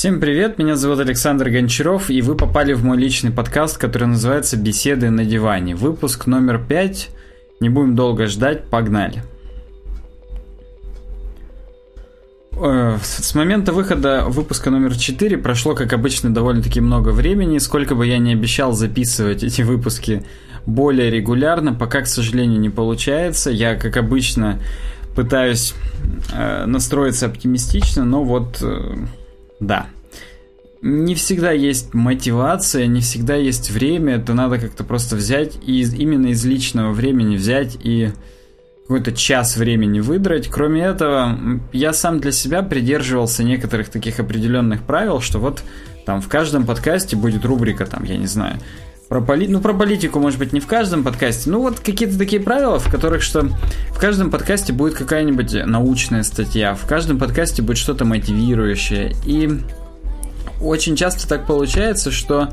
Всем привет, меня зовут Александр Гончаров, и вы попали в мой личный подкаст, который называется «Беседы на диване». Выпуск номер пять. Не будем долго ждать, погнали. Э, с момента выхода выпуска номер 4 прошло, как обычно, довольно-таки много времени. Сколько бы я ни обещал записывать эти выпуски более регулярно, пока, к сожалению, не получается. Я, как обычно, пытаюсь э, настроиться оптимистично, но вот э, да. Не всегда есть мотивация, не всегда есть время, это надо как-то просто взять и именно из личного времени взять и какой-то час времени выдрать. Кроме этого, я сам для себя придерживался некоторых таких определенных правил, что вот там в каждом подкасте будет рубрика, там, я не знаю, про поли... Ну, про политику, может быть, не в каждом подкасте. Ну, вот какие-то такие правила, в которых что в каждом подкасте будет какая-нибудь научная статья, в каждом подкасте будет что-то мотивирующее. И очень часто так получается, что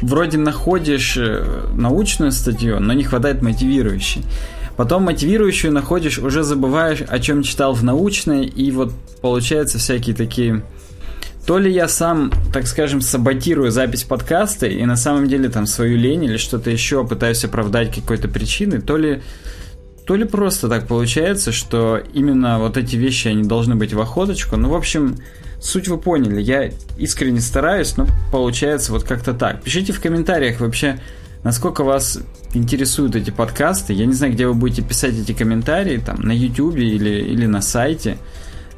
вроде находишь э, научную статью, но не хватает мотивирующей. Потом мотивирующую находишь, уже забываешь, о чем читал в научной, и вот получается всякие такие то ли я сам, так скажем, саботирую запись подкаста и на самом деле там свою лень или что-то еще пытаюсь оправдать какой-то причиной, то ли то ли просто так получается, что именно вот эти вещи, они должны быть в охоточку. Ну, в общем, суть вы поняли. Я искренне стараюсь, но получается вот как-то так. Пишите в комментариях вообще, насколько вас интересуют эти подкасты. Я не знаю, где вы будете писать эти комментарии, там, на YouTube или, или на сайте,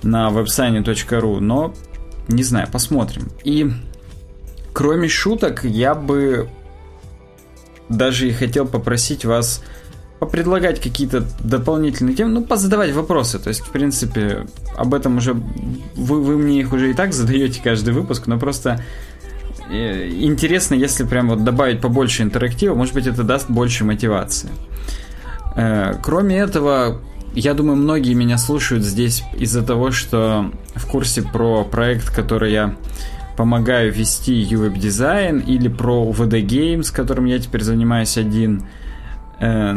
на website.ru, но не знаю, посмотрим. И кроме шуток, я бы даже и хотел попросить вас попредлагать какие-то дополнительные темы, ну, позадавать вопросы. То есть, в принципе, об этом уже вы, вы мне их уже и так задаете каждый выпуск, но просто э, интересно, если прям вот добавить побольше интерактива, может быть, это даст больше мотивации. Э, кроме этого, я думаю, многие меня слушают здесь из-за того, что в курсе про проект, который я помогаю вести UWeb дизайн или про VD Games, которым я теперь занимаюсь один. Э,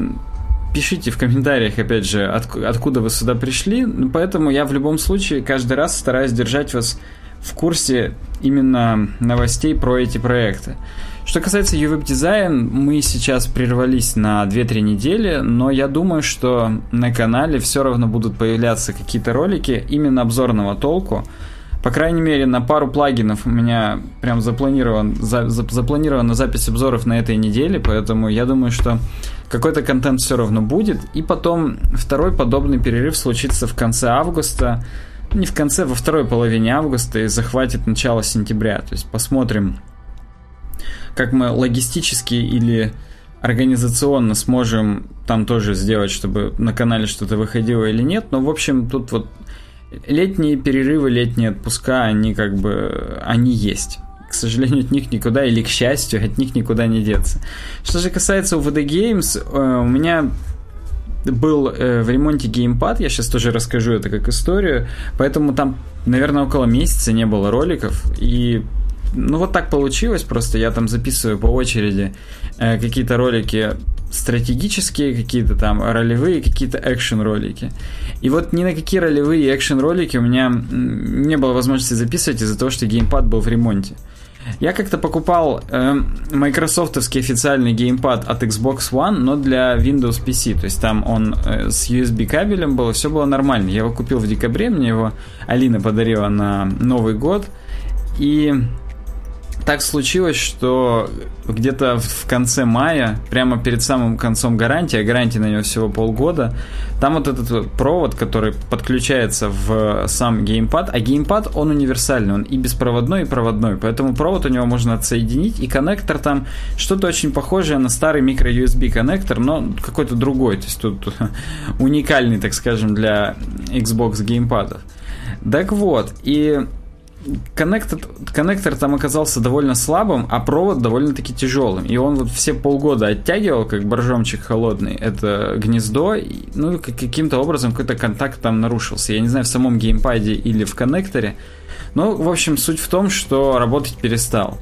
пишите в комментариях, опять же, от, откуда вы сюда пришли. Поэтому я в любом случае каждый раз стараюсь держать вас в курсе именно новостей про эти проекты. Что касается UWeb дизайн, мы сейчас прервались на 2-3 недели, но я думаю, что на канале все равно будут появляться какие-то ролики именно обзорного толку. По крайней мере, на пару плагинов у меня прям запланирован, за, за, запланирована запись обзоров на этой неделе, поэтому я думаю, что какой-то контент все равно будет. И потом второй подобный перерыв случится в конце августа, не в конце, во второй половине августа и захватит начало сентября. То есть посмотрим, как мы логистически или организационно сможем там тоже сделать, чтобы на канале что-то выходило или нет. Но, в общем, тут вот летние перерывы, летние отпуска, они как бы, они есть. К сожалению, от них никуда, или к счастью, от них никуда не деться. Что же касается UVD Games, э, у меня был э, в ремонте геймпад, я сейчас тоже расскажу это как историю, поэтому там, наверное, около месяца не было роликов, и ну вот так получилось, просто я там записываю по очереди э, какие-то ролики стратегические, какие-то там ролевые, какие-то экшен ролики. И вот ни на какие ролевые экшен ролики у меня не было возможности записывать из-за того, что геймпад был в ремонте. Я как-то покупал э, майкрософтовский официальный геймпад от Xbox One, но для Windows PC. То есть там он э, с USB кабелем был, все было нормально. Я его купил в декабре, мне его Алина подарила на Новый год. И так случилось, что где-то в конце мая, прямо перед самым концом гарантии, а гарантия на него всего полгода, там вот этот вот провод, который подключается в сам геймпад, а геймпад, он универсальный, он и беспроводной, и проводной, поэтому провод у него можно отсоединить, и коннектор там что-то очень похожее на старый микро-USB коннектор, но какой-то другой, то есть тут уникальный, так скажем, для Xbox геймпадов. Так вот, и коннектор, коннектор там оказался довольно слабым, а провод довольно-таки тяжелым. И он вот все полгода оттягивал, как боржомчик холодный, это гнездо. И, ну, каким-то образом какой-то контакт там нарушился. Я не знаю, в самом геймпаде или в коннекторе. Но, в общем, суть в том, что работать перестал.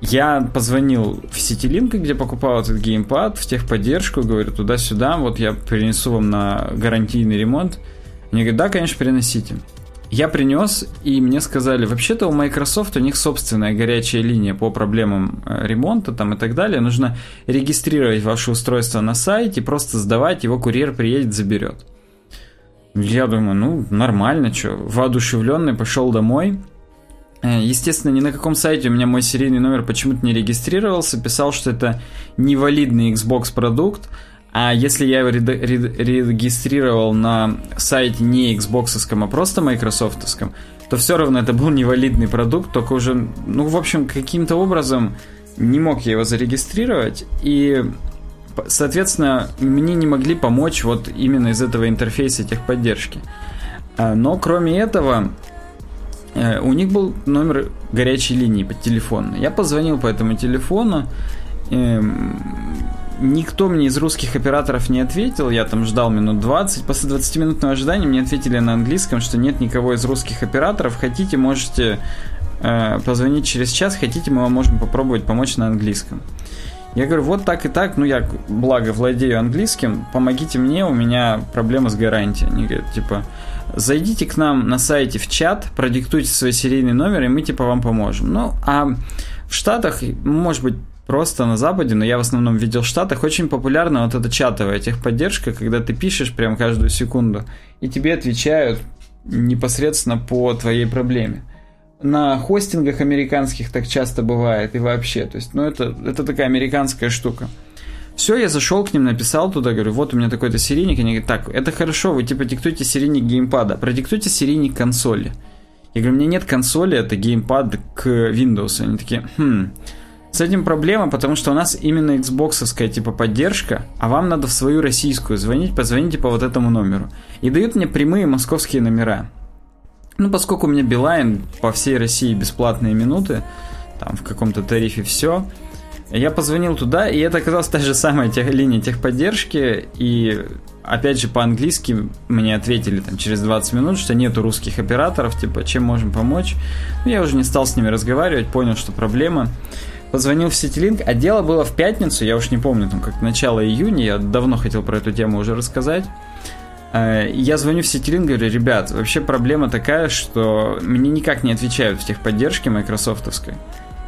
Я позвонил в Ситилинк, где покупал этот геймпад, в техподдержку, говорю, туда-сюда, вот я принесу вам на гарантийный ремонт. Они говорят, да, конечно, переносите. Я принес, и мне сказали, вообще-то у Microsoft у них собственная горячая линия по проблемам э, ремонта там и так далее. Нужно регистрировать ваше устройство на сайте, просто сдавать, его курьер приедет, заберет. Я думаю, ну, нормально, что. Воодушевленный, пошел домой. Э, естественно, ни на каком сайте у меня мой серийный номер почему-то не регистрировался. Писал, что это невалидный Xbox продукт. А если я его регистрировал на сайте не Xbox, а просто Microsoft, то все равно это был невалидный продукт, только уже, ну, в общем, каким-то образом не мог я его зарегистрировать, и, соответственно, мне не могли помочь вот именно из этого интерфейса техподдержки. А, но кроме этого, э, у них был номер горячей линии по телефону. Я позвонил по этому телефону, эм, никто мне из русских операторов не ответил, я там ждал минут 20. После 20-минутного ожидания мне ответили на английском, что нет никого из русских операторов. Хотите, можете э, позвонить через час, хотите, мы вам можем попробовать помочь на английском. Я говорю, вот так и так, ну я, благо, владею английским, помогите мне, у меня проблема с гарантией. Они говорят, типа, зайдите к нам на сайте в чат, продиктуйте свой серийный номер, и мы, типа, вам поможем. Ну, а в Штатах, может быть, просто на Западе, но я в основном видел в Штатах, очень популярна вот эта чатовая техподдержка, когда ты пишешь прям каждую секунду, и тебе отвечают непосредственно по твоей проблеме. На хостингах американских так часто бывает и вообще. То есть, ну, это, это такая американская штука. Все, я зашел к ним, написал туда, говорю, вот у меня такой-то серийник. Они говорят, так, это хорошо, вы типа диктуйте серийник геймпада, продиктуйте серийник консоли. Я говорю, у меня нет консоли, это геймпад к Windows. Они такие, хм, с этим проблема, потому что у нас именно Xbox типа поддержка, а вам надо в свою российскую звонить, позвоните по вот этому номеру. И дают мне прямые московские номера. Ну, поскольку у меня Билайн по всей России бесплатные минуты, там в каком-то тарифе все, я позвонил туда, и это оказалась та же самая тех, линия техподдержки, и опять же по-английски мне ответили там через 20 минут, что нету русских операторов, типа, чем можем помочь. Ну, я уже не стал с ними разговаривать, понял, что проблема позвонил в Ситилинк, а дело было в пятницу, я уж не помню, там как начало июня, я давно хотел про эту тему уже рассказать. Э, я звоню в Ситилинк, говорю, ребят, вообще проблема такая, что мне никак не отвечают в техподдержке майкрософтовской.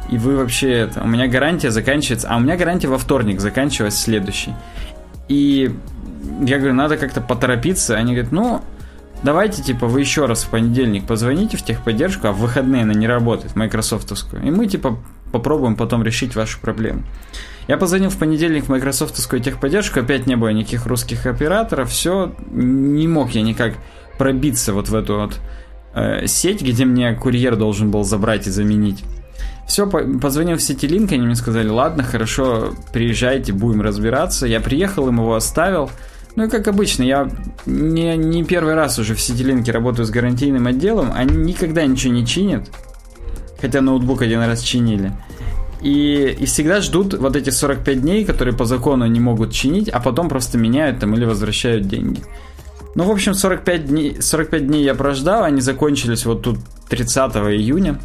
И вы вообще. У меня гарантия заканчивается... А у меня гарантия во вторник заканчивается следующий. И я говорю, надо как-то поторопиться. Они говорят, ну, давайте, типа, вы еще раз в понедельник позвоните в техподдержку, а в выходные она не работает, майкрософтовскую. И мы, типа, попробуем потом решить вашу проблему. Я позвонил в понедельник в майкрософтовскую техподдержку, опять не было никаких русских операторов, все, не мог я никак пробиться вот в эту вот э, сеть, где мне курьер должен был забрать и заменить. Все, позвонил в Ситилинк, они мне сказали, ладно, хорошо, приезжайте, будем разбираться. Я приехал, им его оставил. Ну и как обычно, я не, не первый раз уже в Ситилинке работаю с гарантийным отделом, они никогда ничего не чинят, хотя ноутбук один раз чинили. И, и всегда ждут вот эти 45 дней, которые по закону не могут чинить, а потом просто меняют там или возвращают деньги. Ну, в общем, 45 дней, 45 дней я прождал, они закончились вот тут 30 июня.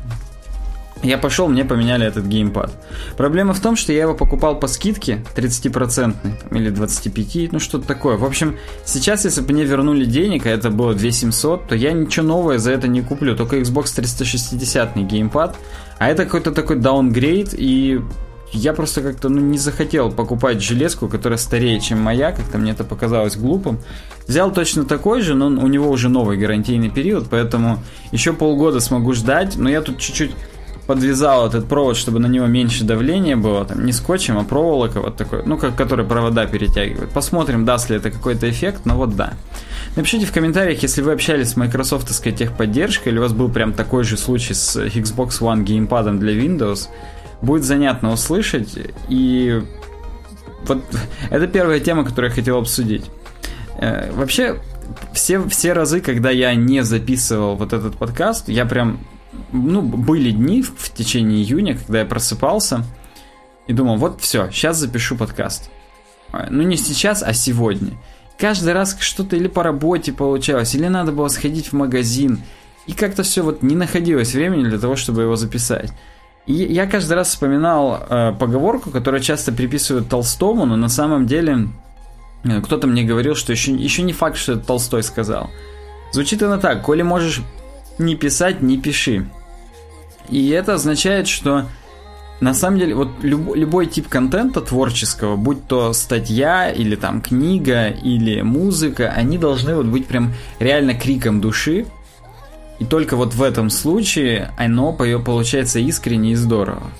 Я пошел, мне поменяли этот геймпад. Проблема в том, что я его покупал по скидке 30% или 25%, ну что-то такое. В общем, сейчас, если бы мне вернули денег, а это было 2700, то я ничего новое за это не куплю. Только Xbox 360 геймпад. А это какой-то такой даунгрейд, и я просто как-то ну, не захотел покупать железку, которая старее, чем моя, как-то мне это показалось глупым. Взял точно такой же, но у него уже новый гарантийный период, поэтому еще полгода смогу ждать, но я тут чуть-чуть подвязал этот провод, чтобы на него меньше давления было, там не скотчем, а проволока вот такой, ну, как, который провода перетягивает. Посмотрим, даст ли это какой-то эффект, но вот да. Напишите в комментариях, если вы общались с майкрософтовской техподдержкой, или у вас был прям такой же случай с Xbox One геймпадом для Windows. Будет занятно услышать, и вот это первая тема, которую я хотел обсудить. Э, вообще, все, все разы, когда я не записывал вот этот подкаст, я прям ну, были дни в, течение июня, когда я просыпался и думал, вот все, сейчас запишу подкаст. А, ну, не сейчас, а сегодня. Каждый раз что-то или по работе получалось, или надо было сходить в магазин. И как-то все вот не находилось времени для того, чтобы его записать. И я каждый раз вспоминал э, поговорку, которую часто приписывают Толстому, но на самом деле э, кто-то мне говорил, что еще, еще не факт, что это Толстой сказал. Звучит она так, коли можешь не писать, не пиши. И это означает, что на самом деле, вот люб, любой тип контента творческого, будь то статья или там книга или музыка, они должны вот быть прям реально криком души. И только вот в этом случае оно получается искренне и здорово.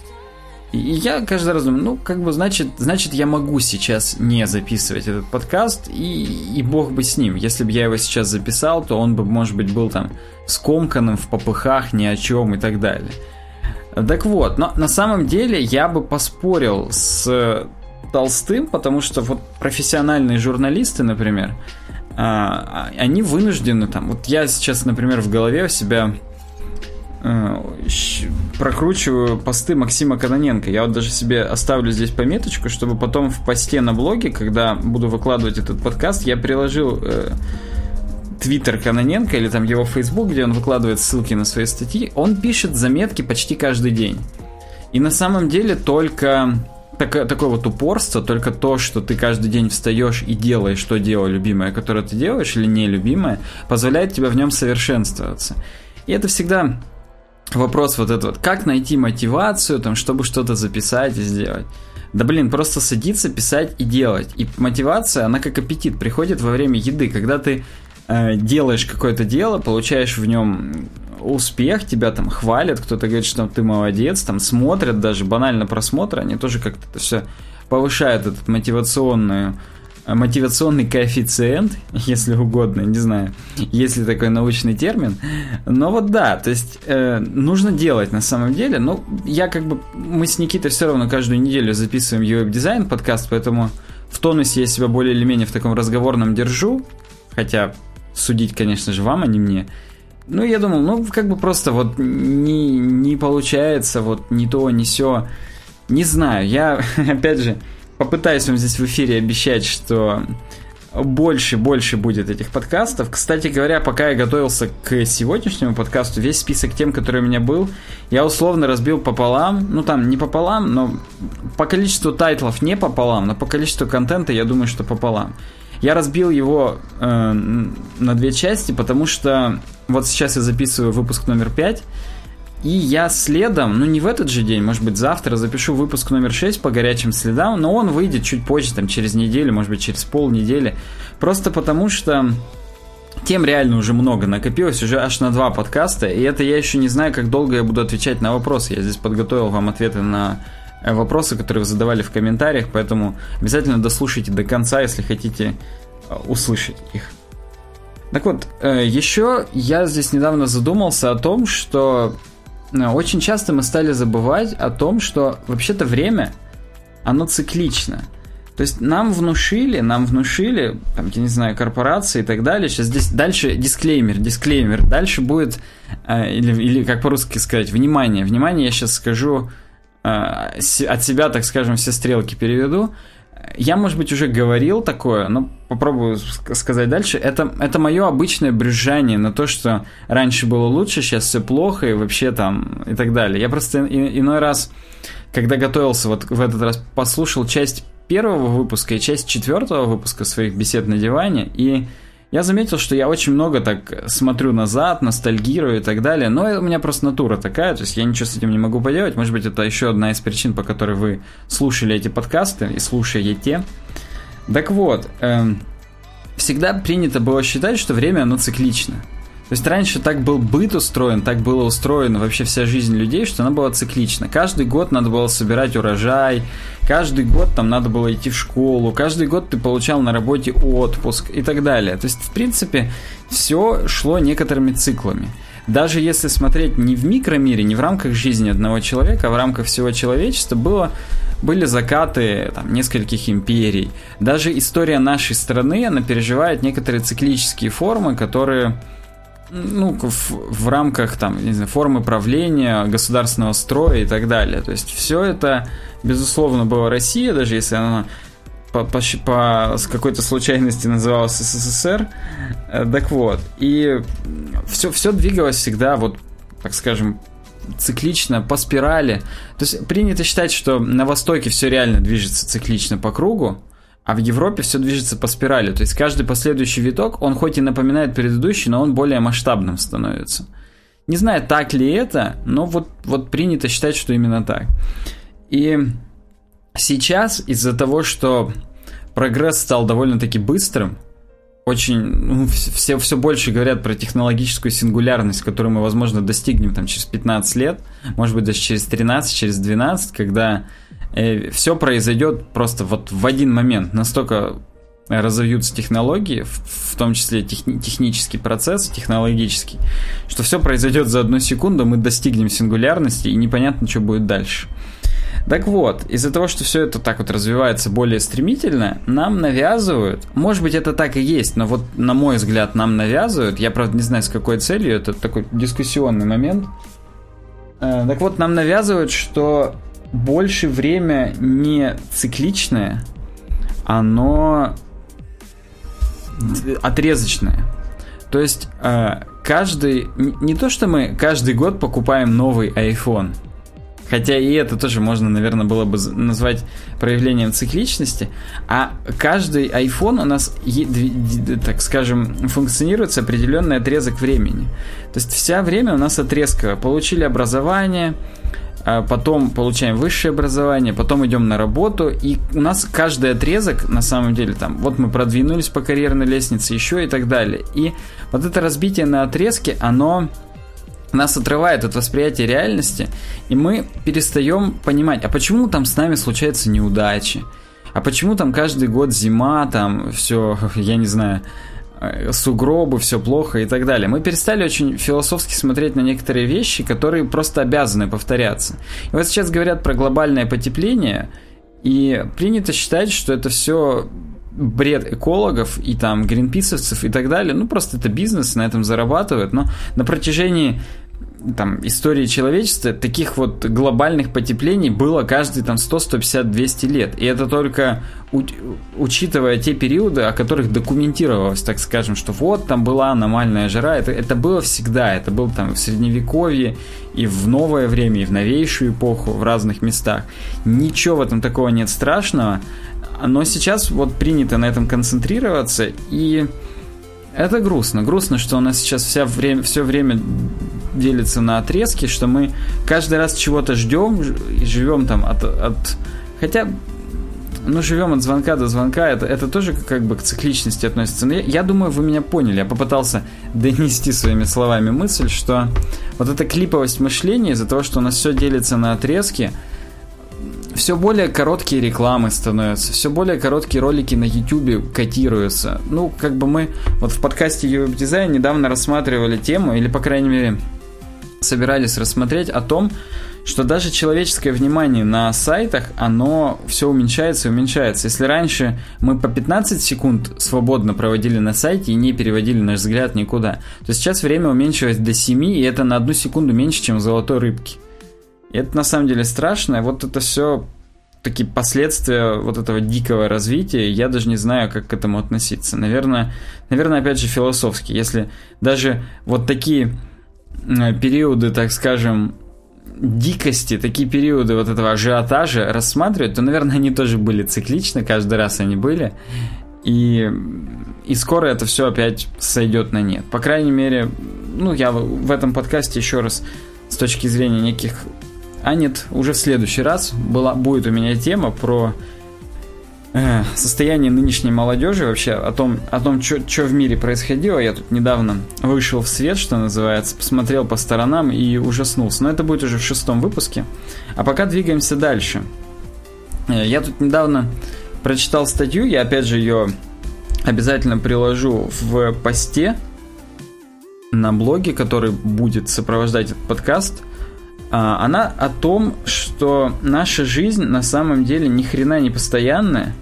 И я каждый раз думаю, ну, как бы, значит, значит, я могу сейчас не записывать этот подкаст, и, и бог бы с ним. Если бы я его сейчас записал, то он бы, может быть, был там скомканным в попыхах, ни о чем и так далее. Так вот, но на самом деле я бы поспорил с Толстым, потому что вот профессиональные журналисты, например, а, они вынуждены там. Вот я сейчас, например, в голове у себя прокручиваю посты Максима Каноненко. Я вот даже себе оставлю здесь пометочку, чтобы потом в посте на блоге, когда буду выкладывать этот подкаст, я приложил э, твиттер Каноненко или там его фейсбук, где он выкладывает ссылки на свои статьи, он пишет заметки почти каждый день. И на самом деле только так, такое вот упорство, только то, что ты каждый день встаешь и делаешь то дело любимое, которое ты делаешь, или нелюбимое, позволяет тебе в нем совершенствоваться. И это всегда вопрос вот этот вот, как найти мотивацию, там, чтобы что-то записать и сделать. Да блин, просто садиться, писать и делать. И мотивация, она как аппетит, приходит во время еды, когда ты Э, делаешь какое-то дело, получаешь в нем успех, тебя там хвалят, кто-то говорит, что ты молодец, там смотрят даже банально просмотры, они тоже как-то это все повышают этот мотивационную мотивационный коэффициент, если угодно, не знаю, есть ли такой научный термин. Но вот да, то есть э, нужно делать на самом деле. Ну, я как бы, мы с Никитой все равно каждую неделю записываем UX дизайн подкаст, поэтому в тонусе я себя более или менее в таком разговорном держу. Хотя судить, конечно же, вам, а не мне. Ну, я думал, ну, как бы просто вот не, не получается, вот не то, не все. Не знаю, я, опять же, попытаюсь вам здесь в эфире обещать, что больше, больше будет этих подкастов. Кстати говоря, пока я готовился к сегодняшнему подкасту, весь список тем, который у меня был, я условно разбил пополам. Ну, там, не пополам, но по количеству тайтлов не пополам, но по количеству контента я думаю, что пополам. Я разбил его э, на две части, потому что вот сейчас я записываю выпуск номер 5, и я следом, ну не в этот же день, может быть завтра, запишу выпуск номер 6 по горячим следам, но он выйдет чуть позже, там через неделю, может быть через полнедели. Просто потому что тем реально уже много накопилось, уже аж на два подкаста, и это я еще не знаю, как долго я буду отвечать на вопросы. Я здесь подготовил вам ответы на Э, вопросы, которые вы задавали в комментариях, поэтому обязательно дослушайте до конца, если хотите э, услышать их. Так вот, э, еще я здесь недавно задумался о том, что очень часто мы стали забывать о том, что вообще-то время, оно циклично. То есть нам внушили, нам внушили, там, я не знаю, корпорации и так далее. Сейчас здесь дальше дисклеймер, дисклеймер. Дальше будет, или, или как по-русски сказать, внимание. Внимание, я сейчас скажу Э, от себя, так скажем, все стрелки переведу. Я, может быть, уже говорил такое, но попробую сказать дальше. Это, это мое обычное брюзжание на то, что раньше было лучше, сейчас все плохо и вообще там и так далее. Я просто иной раз, когда готовился, вот в этот раз послушал часть первого выпуска и часть четвертого выпуска своих бесед на диване, и я заметил, что я очень много так смотрю назад, ностальгирую и так далее, но у меня просто натура такая, то есть я ничего с этим не могу поделать. Может быть, это еще одна из причин, по которой вы слушали эти подкасты и слушаете. Так вот, эм, всегда принято было считать, что время оно циклично. То есть раньше так был быт устроен, так было устроена вообще вся жизнь людей, что она была циклична. Каждый год надо было собирать урожай, каждый год там надо было идти в школу, каждый год ты получал на работе отпуск и так далее. То есть, в принципе, все шло некоторыми циклами. Даже если смотреть не в микромире, не в рамках жизни одного человека, а в рамках всего человечества, было были закаты там, нескольких империй. Даже история нашей страны, она переживает некоторые циклические формы, которые ну, в, в рамках там, не знаю, формы правления, государственного строя и так далее. То есть все это, безусловно, была Россия, даже если она по, по, по с какой-то случайности называлась СССР. Э, так вот, и все, все двигалось всегда, вот, так скажем, циклично, по спирали. То есть принято считать, что на Востоке все реально движется циклично по кругу, а в Европе все движется по спирали. То есть каждый последующий виток, он хоть и напоминает предыдущий, но он более масштабным становится. Не знаю, так ли это, но вот, вот принято считать, что именно так. И сейчас из-за того, что прогресс стал довольно-таки быстрым, очень, ну, все, все больше говорят про технологическую сингулярность, которую мы, возможно, достигнем там через 15 лет, может быть, даже через 13, через 12, когда э, все произойдет просто вот в один момент. Настолько разовьются технологии, в, в том числе техни, технический процесс, технологический, что все произойдет за одну секунду, мы достигнем сингулярности, и непонятно, что будет дальше. Так вот, из-за того, что все это так вот развивается более стремительно, нам навязывают, может быть это так и есть, но вот на мой взгляд нам навязывают, я правда не знаю с какой целью, это такой дискуссионный момент, э, так вот нам навязывают, что больше время не цикличное, оно отрезочное. То есть э, каждый, не то что мы каждый год покупаем новый iPhone, Хотя и это тоже можно, наверное, было бы назвать проявлением цикличности. А каждый iPhone у нас, так скажем, функционирует с определенный отрезок времени. То есть вся время у нас отрезковая. Получили образование, потом получаем высшее образование, потом идем на работу, и у нас каждый отрезок, на самом деле, там, вот мы продвинулись по карьерной лестнице, еще и так далее. И вот это разбитие на отрезки, оно нас отрывает от восприятия реальности, и мы перестаем понимать, а почему там с нами случаются неудачи, а почему там каждый год зима, там все, я не знаю, сугробы, все плохо и так далее. Мы перестали очень философски смотреть на некоторые вещи, которые просто обязаны повторяться. И вот сейчас говорят про глобальное потепление, и принято считать, что это все бред экологов и там гринписовцев и так далее. Ну, просто это бизнес, на этом зарабатывают. Но на протяжении там, истории человечества таких вот глобальных потеплений было каждые там 100, 150, 200 лет. И это только учитывая те периоды, о которых документировалось, так скажем, что вот там была аномальная жара. Это, это было всегда. Это было там в средневековье и в новое время, и в новейшую эпоху в разных местах. Ничего в этом такого нет страшного. Но сейчас вот принято на этом концентрироваться, и это грустно. Грустно, что у нас сейчас вся время, все время делится на отрезки, что мы каждый раз чего-то ждем и живем там от, от... Хотя ну, живем от звонка до звонка, это, это тоже как бы к цикличности относится. Но я, я думаю, вы меня поняли. Я попытался донести своими словами мысль, что вот эта клиповость мышления из-за того, что у нас все делится на отрезки, все более короткие рекламы становятся, все более короткие ролики на YouTube котируются. Ну, как бы мы вот в подкасте YouTube Design недавно рассматривали тему, или, по крайней мере, собирались рассмотреть о том, что даже человеческое внимание на сайтах, оно все уменьшается и уменьшается. Если раньше мы по 15 секунд свободно проводили на сайте и не переводили наш взгляд никуда, то сейчас время уменьшилось до 7, и это на одну секунду меньше, чем золотой рыбки. И это на самом деле страшно. Вот это все такие последствия вот этого дикого развития, я даже не знаю, как к этому относиться. Наверное, наверное, опять же, философски. Если даже вот такие периоды, так скажем, дикости, такие периоды вот этого ажиотажа рассматривать, то, наверное, они тоже были цикличны, каждый раз они были. И, и скоро это все опять сойдет на нет. По крайней мере, ну, я в этом подкасте еще раз с точки зрения неких а нет, уже в следующий раз была, будет у меня тема про э, состояние нынешней молодежи, вообще о том, о том что в мире происходило. Я тут недавно вышел в свет, что называется, посмотрел по сторонам и ужаснулся. Но это будет уже в шестом выпуске. А пока двигаемся дальше. Э, я тут недавно прочитал статью, я опять же ее обязательно приложу в посте на блоге, который будет сопровождать этот подкаст. А, она о том, что наша жизнь на самом деле ни хрена не постоянная,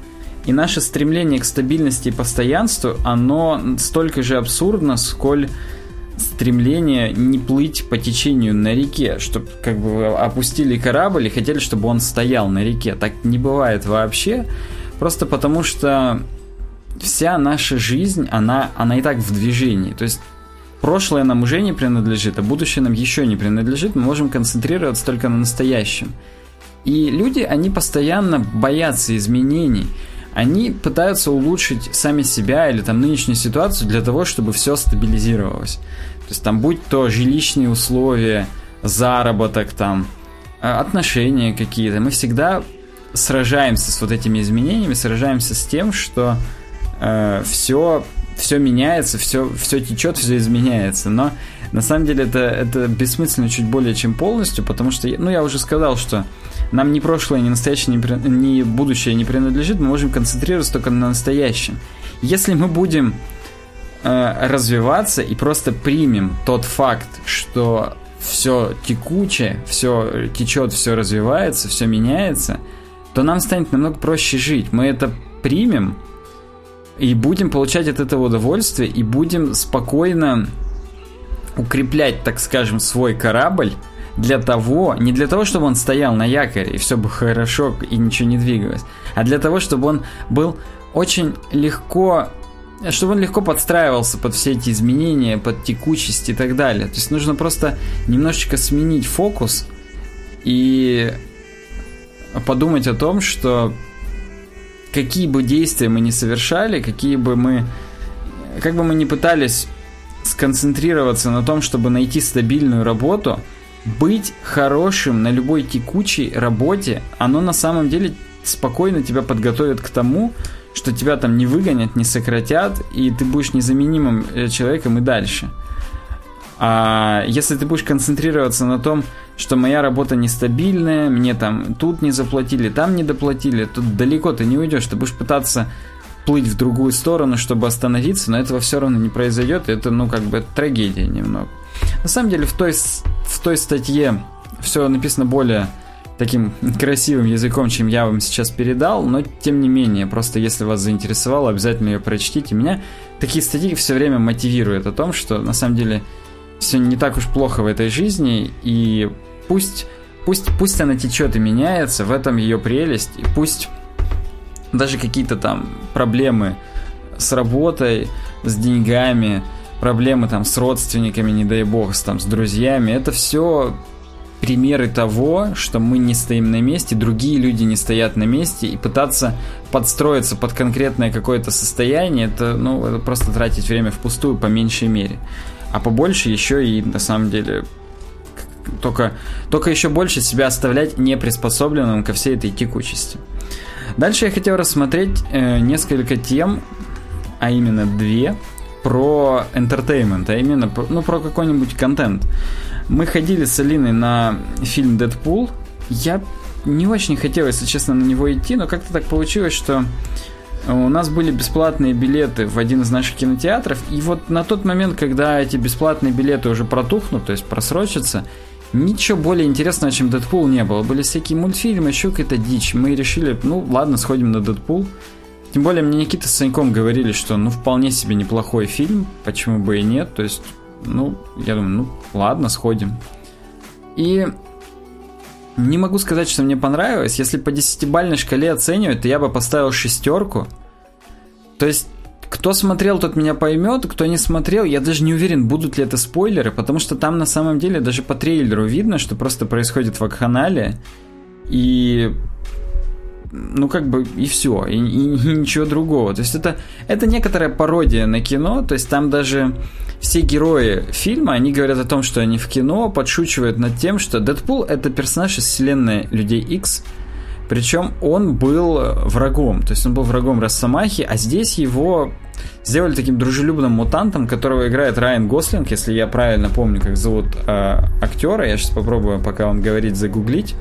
и наше стремление к стабильности и постоянству, оно столько же абсурдно, сколь стремление не плыть по течению на реке, чтобы как бы опустили корабль и хотели, чтобы он стоял на реке. Так не бывает вообще, просто потому что вся наша жизнь, она, она и так в движении. То есть прошлое нам уже не принадлежит, а будущее нам еще не принадлежит, мы можем концентрироваться только на настоящем. И люди, они постоянно боятся изменений. Они пытаются улучшить сами себя или там нынешнюю ситуацию для того, чтобы все стабилизировалось. То есть там будь то жилищные условия, заработок там, э, отношения какие-то, мы всегда сражаемся с вот этими изменениями, сражаемся с тем, что э, все, все меняется, все, все течет, все изменяется. Но на самом деле это, это бессмысленно чуть более чем полностью, потому что, ну, я уже сказал, что нам ни прошлое, ни настоящее, ни, ни будущее не принадлежит, мы можем концентрироваться только на настоящем. Если мы будем э, развиваться и просто примем тот факт, что все текучее, все течет, все развивается, все меняется, то нам станет намного проще жить. Мы это примем и будем получать от этого удовольствие, и будем спокойно укреплять, так скажем, свой корабль для того, не для того, чтобы он стоял на якоре и все бы хорошо и ничего не двигалось, а для того, чтобы он был очень легко чтобы он легко подстраивался под все эти изменения, под текучесть и так далее. То есть нужно просто немножечко сменить фокус и подумать о том, что какие бы действия мы ни совершали, какие бы мы, как бы мы ни пытались сконцентрироваться на том, чтобы найти стабильную работу, быть хорошим на любой текучей работе, оно на самом деле спокойно тебя подготовит к тому, что тебя там не выгонят, не сократят, и ты будешь незаменимым э, человеком и дальше. А если ты будешь концентрироваться на том, что моя работа нестабильная, мне там тут не заплатили, там не доплатили, тут далеко ты не уйдешь, ты будешь пытаться плыть в другую сторону, чтобы остановиться, но этого все равно не произойдет, это, ну, как бы трагедия немного. На самом деле, в той, в той статье все написано более таким красивым языком, чем я вам сейчас передал, но тем не менее, просто если вас заинтересовало, обязательно ее прочтите. Меня такие статьи все время мотивируют о том, что на самом деле все не так уж плохо в этой жизни, и пусть, пусть, пусть она течет и меняется, в этом ее прелесть, и пусть даже какие-то там проблемы с работой, с деньгами, проблемы там с родственниками, не дай бог, с, там, с друзьями, это все примеры того, что мы не стоим на месте, другие люди не стоят на месте, и пытаться подстроиться под конкретное какое-то состояние, это, ну, это просто тратить время впустую по меньшей мере. А побольше еще и, на самом деле, только, только еще больше себя оставлять неприспособленным ко всей этой текучести. Дальше я хотел рассмотреть э, несколько тем, а именно две, про entertainment, а именно ну, про какой-нибудь контент. Мы ходили с Алиной на фильм «Дэдпул». Я не очень хотел, если честно, на него идти, но как-то так получилось, что у нас были бесплатные билеты в один из наших кинотеатров, и вот на тот момент, когда эти бесплатные билеты уже протухнут, то есть просрочатся, ничего более интересного, чем Дэдпул не было. Были всякие мультфильмы, еще какая-то дичь. Мы решили, ну ладно, сходим на Дэдпул. Тем более мне Никита с Саньком говорили, что ну вполне себе неплохой фильм, почему бы и нет. То есть ну, я думаю, ну, ладно, сходим. И не могу сказать, что мне понравилось. Если по десятибальной шкале оценивать, то я бы поставил шестерку. То есть, кто смотрел, тот меня поймет, кто не смотрел, я даже не уверен, будут ли это спойлеры, потому что там на самом деле даже по трейлеру видно, что просто происходит в вакханалия. И ну как бы и все, и, и, и ничего другого. То есть это, это некоторая пародия на кино, то есть там даже все герои фильма, они говорят о том, что они в кино подшучивают над тем, что Дэдпул это персонаж из вселенной Людей X, причем он был врагом, то есть он был врагом Росомахи, а здесь его сделали таким дружелюбным мутантом, которого играет Райан Гослинг, если я правильно помню, как зовут э, актера. Я сейчас попробую, пока он говорит, загуглить.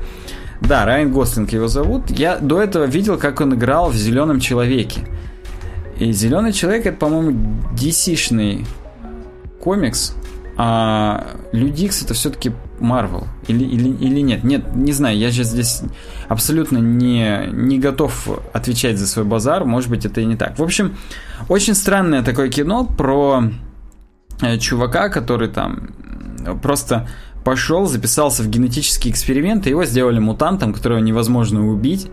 Да, Райан Гослинг его зовут. Я до этого видел, как он играл в Зеленом человеке. И Зеленый человек это, по-моему, DC-шный комикс, а Люди Икс это все-таки Марвел. Или, или, или нет? Нет, не знаю, я же здесь абсолютно не, не готов отвечать за свой базар. Может быть, это и не так. В общем, очень странное такое кино про э, чувака, который там просто пошел, записался в генетический эксперимент, и его сделали мутантом, которого невозможно убить.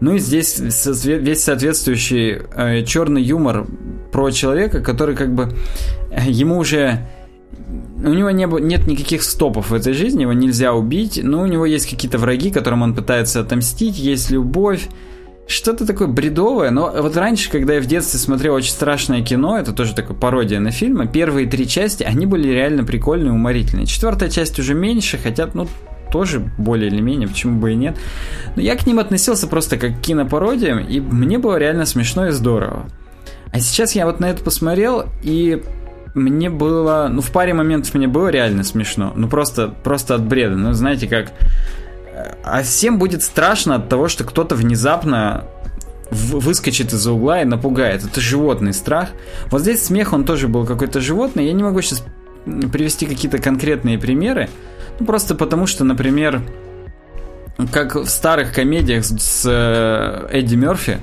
Ну и здесь весь соответствующий э, черный юмор про человека, который как бы э, ему уже у него не, нет никаких стопов в этой жизни, его нельзя убить, но у него есть какие-то враги, которым он пытается отомстить, есть любовь, что-то такое бредовое, но вот раньше, когда я в детстве смотрел очень страшное кино, это тоже такая пародия на фильмы, первые три части, они были реально прикольные, уморительные. Четвертая часть уже меньше, хотя, ну, тоже более или менее, почему бы и нет. Но я к ним относился просто как к кинопародиям, и мне было реально смешно и здорово. А сейчас я вот на это посмотрел, и мне было, ну, в паре моментов мне было реально смешно. Ну, просто, просто от бреда. Ну, знаете, как... А всем будет страшно от того, что кто-то внезапно выскочит из-за угла и напугает. Это животный страх. Вот здесь смех, он тоже был какой-то животный. Я не могу сейчас привести какие-то конкретные примеры. Ну, просто потому что, например, как в старых комедиях с э, Эдди Мерфи,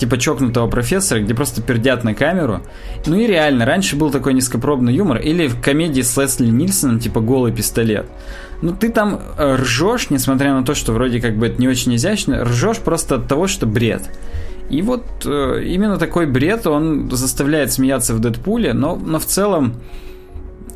типа чокнутого профессора, где просто пердят на камеру. Ну и реально, раньше был такой низкопробный юмор. Или в комедии с Лесли Нильсоном, типа «Голый пистолет». Ну ты там э, ржешь, несмотря на то, что вроде как бы это не очень изящно, ржешь просто от того, что бред. И вот э, именно такой бред, он заставляет смеяться в Дэдпуле, но, но в целом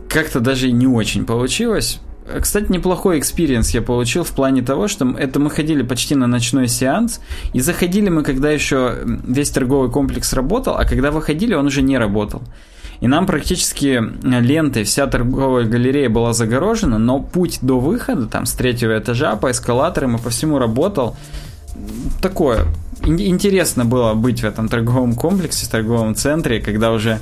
как-то даже и не очень получилось. Кстати, неплохой experience я получил в плане того, что это мы ходили почти на ночной сеанс, и заходили мы, когда еще весь торговый комплекс работал, а когда выходили, он уже не работал. И нам практически лентой вся торговая галерея была загорожена, но путь до выхода, там, с третьего этажа по эскалаторам и по всему работал. Такое. Интересно было быть в этом торговом комплексе, в торговом центре, когда уже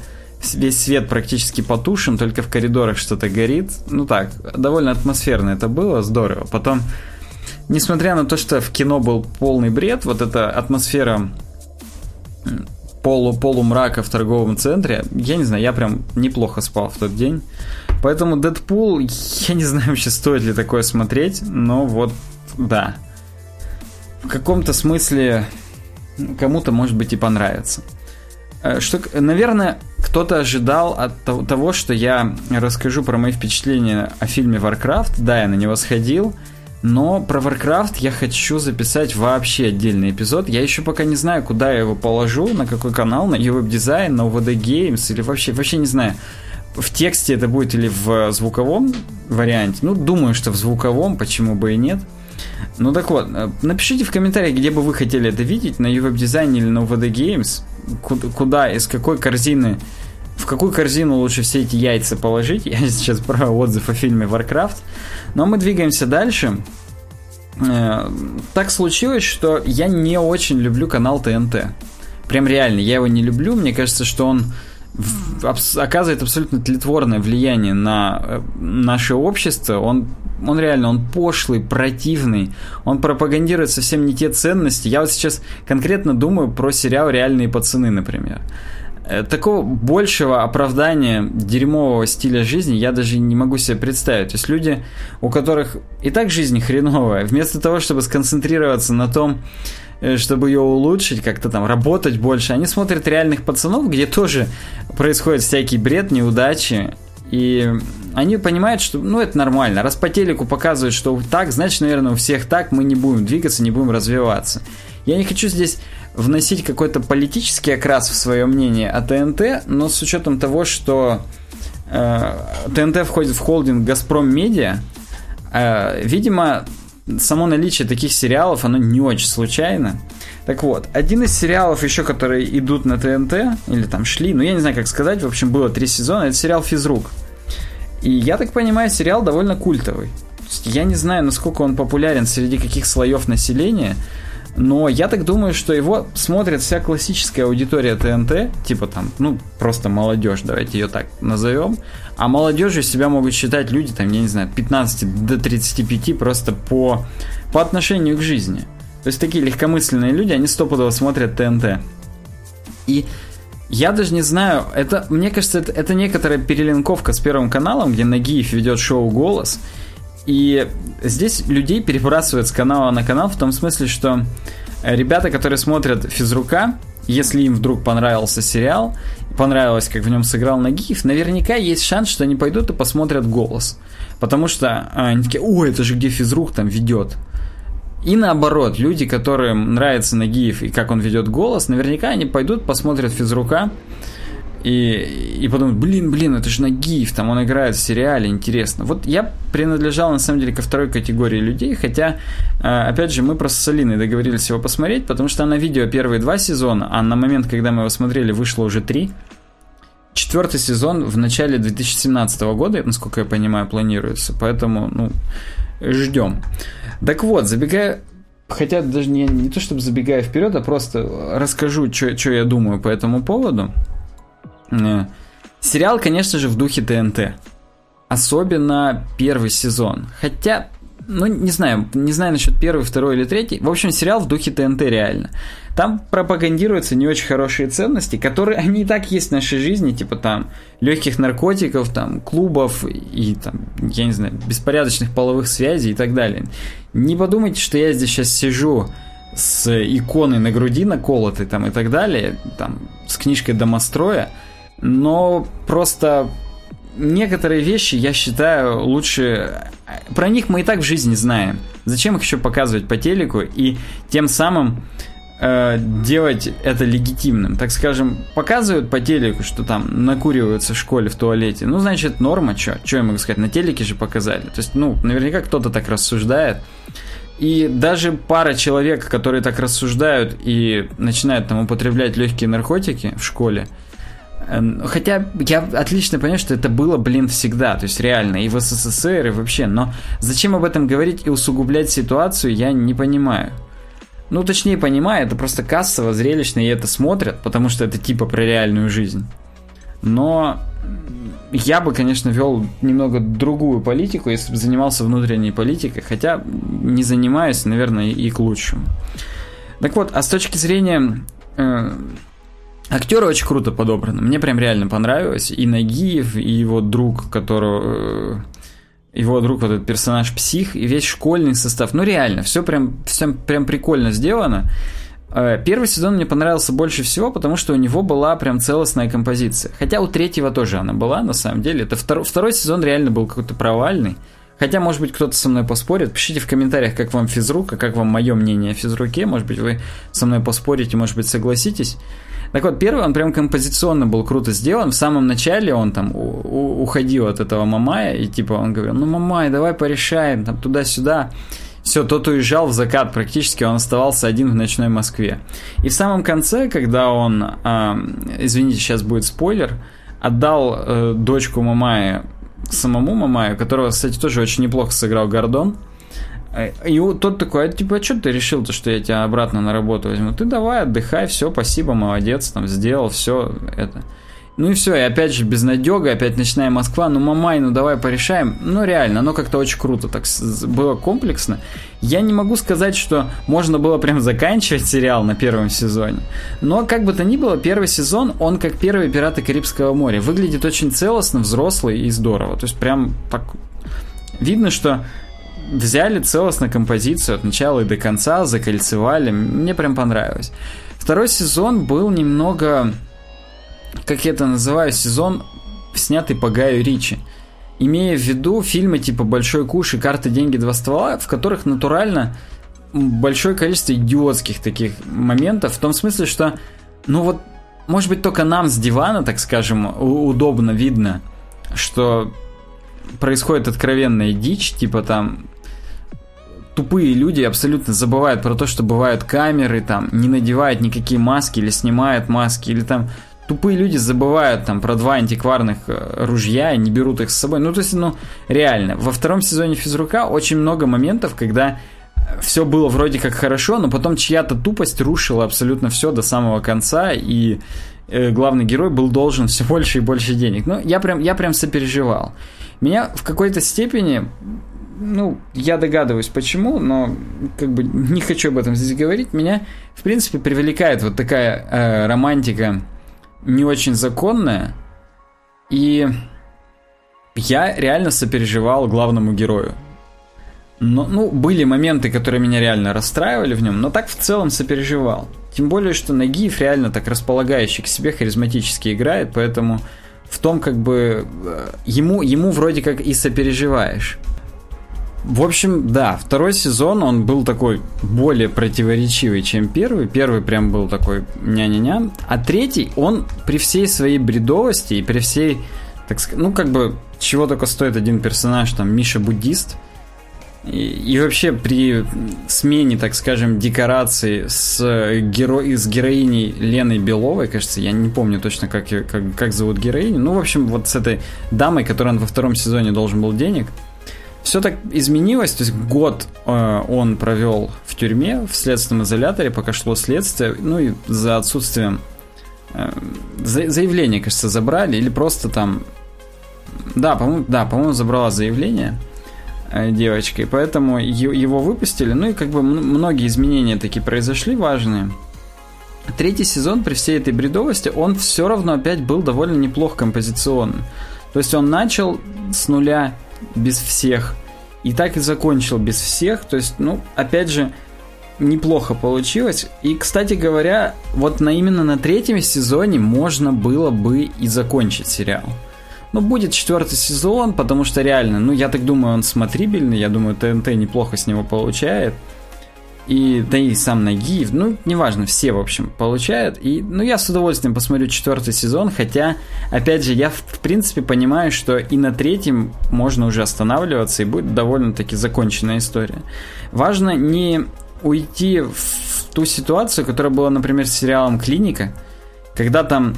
весь свет практически потушен, только в коридорах что-то горит. Ну так, довольно атмосферно это было, здорово. Потом, несмотря на то, что в кино был полный бред, вот эта атмосфера полу полумрака в торговом центре, я не знаю, я прям неплохо спал в тот день. Поэтому Дэдпул, я не знаю вообще, стоит ли такое смотреть, но вот, да. В каком-то смысле кому-то, может быть, и понравится. Э, что, наверное, кто-то ожидал от того, что я расскажу про мои впечатления о фильме Warcraft. Да, я на него сходил. Но про Warcraft я хочу записать вообще отдельный эпизод. Я еще пока не знаю, куда я его положу, на какой канал, на UWeb Design, на UVD Games или вообще, вообще не знаю. В тексте это будет или в звуковом варианте. Ну, думаю, что в звуковом, почему бы и нет. Ну так вот, э, напишите в комментариях, где бы вы хотели это видеть, на UWeb Design или на UVD Games куда, из какой корзины, в какую корзину лучше все эти яйца положить. Я сейчас про отзыв о фильме Warcraft. Но мы двигаемся дальше. Э, так случилось, что я не очень люблю канал ТНТ. Прям реально, я его не люблю. Мне кажется, что он оказывает абсолютно тлетворное влияние на э, наше общество. Он он реально, он пошлый, противный, он пропагандирует совсем не те ценности. Я вот сейчас конкретно думаю про сериал «Реальные пацаны», например. Э, такого большего оправдания дерьмового стиля жизни я даже не могу себе представить. То есть люди, у которых и так жизнь хреновая, вместо того, чтобы сконцентрироваться на том, чтобы ее улучшить, как-то там работать больше, они смотрят реальных пацанов, где тоже происходит всякий бред, неудачи, и они понимают, что ну это нормально. Раз по телеку показывают, что так, значит, наверное, у всех так, мы не будем двигаться, не будем развиваться. Я не хочу здесь вносить какой-то политический окрас в свое мнение о ТНТ, но с учетом того, что э, ТНТ входит в холдинг Газпром Медиа, э, видимо, само наличие таких сериалов, оно не очень случайно. Так вот, один из сериалов еще, которые идут на ТНТ, или там шли, ну я не знаю, как сказать, в общем, было три сезона, это сериал «Физрук». И я так понимаю, сериал довольно культовый. Я не знаю, насколько он популярен среди каких слоев населения, но я так думаю, что его смотрит вся классическая аудитория ТНТ, типа там, ну, просто молодежь, давайте ее так назовем. А молодежью себя могут считать люди, там, я не знаю, 15 до 35 просто по, по отношению к жизни. То есть такие легкомысленные люди, они стопудово смотрят ТНТ. И я даже не знаю, это, мне кажется, это, это некоторая перелинковка с Первым каналом, где Нагиев ведет шоу «Голос», и здесь людей перебрасывают с канала на канал в том смысле, что ребята, которые смотрят физрука, если им вдруг понравился сериал, понравилось, как в нем сыграл Нагиев, наверняка есть шанс, что они пойдут и посмотрят голос. Потому что они такие, о, это же где физрук там ведет. И наоборот, люди, которым нравится Нагиев и как он ведет голос, наверняка они пойдут, посмотрят физрука и, и подумать, блин, блин, это же Нагиев, там он играет в сериале, интересно. Вот я принадлежал, на самом деле, ко второй категории людей, хотя, э, опять же, мы просто с Алиной договорились его посмотреть, потому что на видео первые два сезона, а на момент, когда мы его смотрели, вышло уже три. Четвертый сезон в начале 2017 года, насколько я понимаю, планируется, поэтому, ну, ждем. Так вот, забегая хотя даже не, не то чтобы забегая вперед, а просто расскажу, что я думаю по этому поводу. Э, сериал, конечно же, в духе ТНТ. Особенно первый сезон. Хотя, ну, не знаю, не знаю насчет первый, второй или третий. В общем, сериал в духе ТНТ реально. Там пропагандируются не очень хорошие ценности, которые они и так есть в нашей жизни, типа там легких наркотиков, там клубов и там, я не знаю, беспорядочных половых связей и так далее. Не подумайте, что я здесь сейчас сижу с иконой на груди наколотой там и так далее, там с книжкой домостроя, но просто некоторые вещи, я считаю, лучше... Про них мы и так в жизни знаем. Зачем их еще показывать по телеку и тем самым э, делать это легитимным? Так скажем, показывают по телеку, что там накуриваются в школе в туалете. Ну, значит, норма, что? Что я могу сказать? На телеке же показали. То есть, ну, наверняка кто-то так рассуждает. И даже пара человек, которые так рассуждают и начинают там употреблять легкие наркотики в школе, хотя я отлично понимаю, что это было, блин, всегда. То есть реально, и в СССР, и вообще. Но зачем об этом говорить и усугублять ситуацию, я не понимаю. Ну, точнее, понимаю, это просто кассово, зрелищно, и это смотрят, потому что это типа про реальную жизнь. Но я бы, конечно, вел немного другую политику, если бы занимался внутренней политикой, хотя не занимаюсь, наверное, и к лучшему. Так вот, а с точки зрения э, Актеры очень круто подобраны. Мне прям реально понравилось. И Нагиев, и его друг, которого... Э, его друг, вот этот персонаж псих, и весь школьный состав. Ну, реально, все прям, все прям прикольно сделано. Э, первый сезон мне понравился больше всего, потому что у него была прям целостная композиция. Хотя у третьего тоже она была, на самом деле. Это второй, второй сезон реально был какой-то провальный. Хотя, может быть, кто-то со мной поспорит. Пишите в комментариях, как вам физрук, а как вам мое мнение о физруке. Может быть, вы со мной поспорите, может быть, согласитесь. Так вот, первый он прям композиционно был круто сделан. В самом начале он там уходил от этого Мамая, и типа он говорил, ну, Мамай, давай порешаем, там туда-сюда. Все, тот уезжал в закат практически, он оставался один в ночной Москве. И в самом конце, когда он, э, извините, сейчас будет спойлер, отдал э, дочку Мамая самому Мамаю, которого, кстати, тоже очень неплохо сыграл Гордон, и тот такой, а типа, а что ты решил-то, что я тебя обратно на работу возьму? Ты давай, отдыхай, все, спасибо, молодец, там, сделал, все это. Ну и все, и опять же безнадега, опять ночная Москва, ну мамай, ну давай порешаем. Ну реально, оно как-то очень круто, так было комплексно. Я не могу сказать, что можно было прям заканчивать сериал на первом сезоне. Но как бы то ни было, первый сезон, он как первый «Пираты Карибского моря». Выглядит очень целостно, взрослый и здорово. То есть прям так... Видно, что взяли целостно композицию от начала и до конца, закольцевали. Мне прям понравилось. Второй сезон был немного, как я это называю, сезон, снятый по Гаю Ричи. Имея в виду фильмы типа «Большой куш» и «Карты, деньги, два ствола», в которых натурально большое количество идиотских таких моментов, в том смысле, что, ну вот, может быть, только нам с дивана, так скажем, удобно видно, что происходит откровенная дичь, типа там тупые люди абсолютно забывают про то, что бывают камеры, там, не надевают никакие маски или снимают маски, или там тупые люди забывают там про два антикварных э, ружья и не берут их с собой. Ну, то есть, ну, реально. Во втором сезоне физрука очень много моментов, когда все было вроде как хорошо, но потом чья-то тупость рушила абсолютно все до самого конца, и э, главный герой был должен все больше и больше денег. Ну, я прям, я прям сопереживал. Меня в какой-то степени ну, я догадываюсь почему, но как бы не хочу об этом здесь говорить. Меня, в принципе, привлекает вот такая э, романтика не очень законная. И я реально сопереживал главному герою. Но, ну, были моменты, которые меня реально расстраивали в нем, но так в целом сопереживал. Тем более, что Нагиев реально так располагающий к себе харизматически играет, поэтому в том как бы э, ему, ему вроде как и сопереживаешь. В общем, да, второй сезон, он был такой более противоречивый, чем первый. Первый прям был такой ня-ня-ня. А третий, он при всей своей бредовости и при всей, так сказать, ну как бы, чего только стоит один персонаж, там, Миша Буддист, и, и вообще при смене, так скажем, декораций с, геро... с героиней Леной Беловой, кажется, я не помню точно, как, как, как зовут героиню, ну, в общем, вот с этой дамой, которой он во втором сезоне должен был денег – все так изменилось, то есть год э, он провел в тюрьме, в следственном изоляторе, пока шло следствие, ну и за отсутствием э, за, кажется, забрали, или просто там, да, по-моему, да, по-моему, забрала заявление э, девочка, поэтому его выпустили, ну и как бы многие изменения такие произошли важные. Третий сезон при всей этой бредовости, он все равно опять был довольно неплох композиционно. То есть он начал с нуля без всех. И так и закончил без всех. То есть, ну, опять же, неплохо получилось. И, кстати говоря, вот на именно на третьем сезоне можно было бы и закончить сериал. Ну, будет четвертый сезон, потому что реально, ну, я так думаю, он смотрибельный, я думаю, ТНТ неплохо с него получает и да и сам Нагиев, ну, неважно, все, в общем, получают. И, ну, я с удовольствием посмотрю четвертый сезон, хотя, опять же, я, в принципе, понимаю, что и на третьем можно уже останавливаться, и будет довольно-таки законченная история. Важно не уйти в ту ситуацию, которая была, например, с сериалом «Клиника», когда там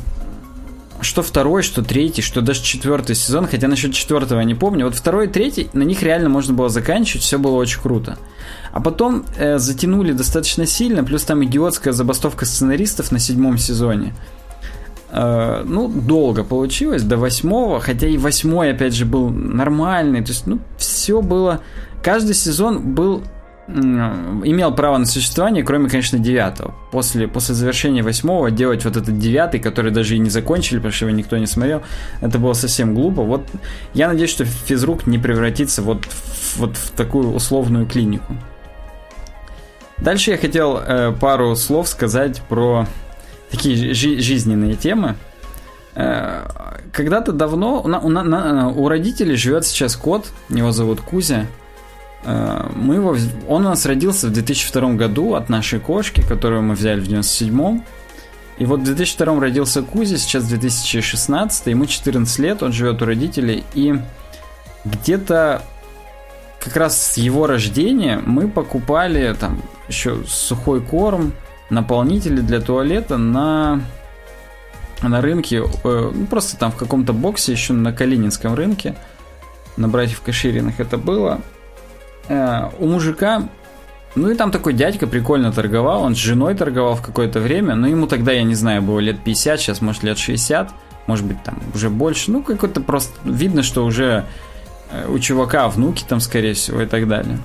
что второй, что третий, что даже четвертый сезон, хотя насчет четвертого я не помню. Вот второй и третий, на них реально можно было заканчивать, все было очень круто. А потом э, затянули достаточно сильно, плюс там идиотская забастовка сценаристов на седьмом сезоне. Э, ну, долго получилось, до восьмого, хотя и восьмой, опять же, был нормальный. То есть, ну, все было... Каждый сезон был имел право на существование, кроме, конечно, девятого. После, после завершения восьмого делать вот этот девятый, который даже и не закончили, потому что его никто не смотрел, это было совсем глупо. Вот я надеюсь, что физрук не превратится вот, в, вот в такую условную клинику. Дальше я хотел э, пару слов сказать про такие жи- жизненные темы. Э, когда-то давно у, у, на, у родителей живет сейчас кот, его зовут Кузя. Э, мы его, он у нас родился в 2002 году от нашей кошки, которую мы взяли в 97-м. И вот в 2002 родился Кузя, сейчас 2016, ему 14 лет, он живет у родителей, и где-то как раз с его рождения мы покупали там еще сухой корм, наполнители для туалета на на рынке, э, ну, просто там в каком-то боксе еще на Калининском рынке, на братьев Кашириных это было. Э, у мужика, ну и там такой дядька прикольно торговал, он с женой торговал в какое-то время, но ему тогда, я не знаю, было лет 50, сейчас может лет 60, может быть там уже больше, ну какой-то просто, видно, что уже э, у чувака внуки там, скорее всего, и так далее.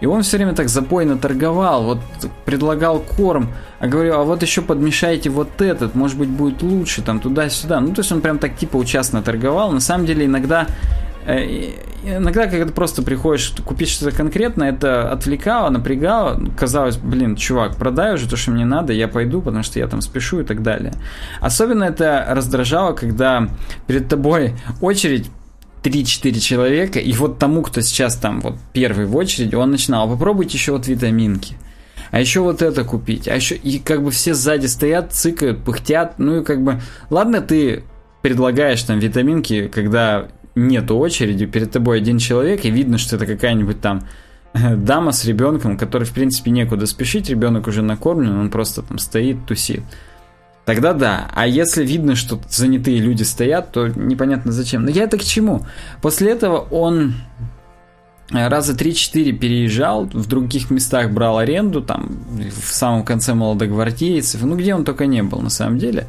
И он все время так запойно торговал, вот предлагал корм, а говорю, а вот еще подмешайте вот этот, может быть будет лучше, там туда-сюда. Ну, то есть он прям так типа участно торговал. На самом деле иногда Иногда, когда просто приходишь купить что-то конкретное, это отвлекало, напрягало. Казалось, блин, чувак, продай уже то, что мне надо, я пойду, потому что я там спешу и так далее. Особенно это раздражало, когда перед тобой очередь 3-4 человека, и вот тому, кто сейчас там вот первый в очереди, он начинал, попробуйте еще вот витаминки. А еще вот это купить. А еще и как бы все сзади стоят, цыкают, пыхтят. Ну и как бы, ладно, ты предлагаешь там витаминки, когда нету очереди, перед тобой один человек, и видно, что это какая-нибудь там э, дама с ребенком, который, в принципе, некуда спешить, ребенок уже накормлен, он просто там стоит, тусит. Тогда да. А если видно, что занятые люди стоят, то непонятно зачем. Но я это к чему? После этого он раза 3-4 переезжал, в других местах брал аренду, там, в самом конце молодогвардейцев, ну, где он только не был, на самом деле.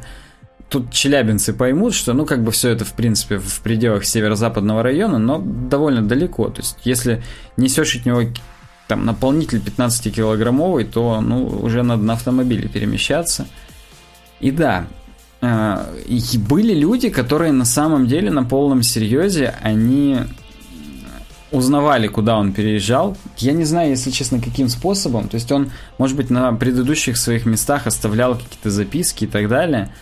Тут челябинцы поймут, что, ну, как бы все это, в принципе, в пределах северо-западного района, но довольно далеко. То есть, если несешь от него там наполнитель 15-килограммовый, то, ну, уже надо на автомобиле перемещаться – и да, э, были люди, которые на самом деле на полном серьезе, они узнавали, куда он переезжал. Я не знаю, если честно, каким способом. То есть он, может быть, на предыдущих своих местах оставлял какие-то записки и так далее.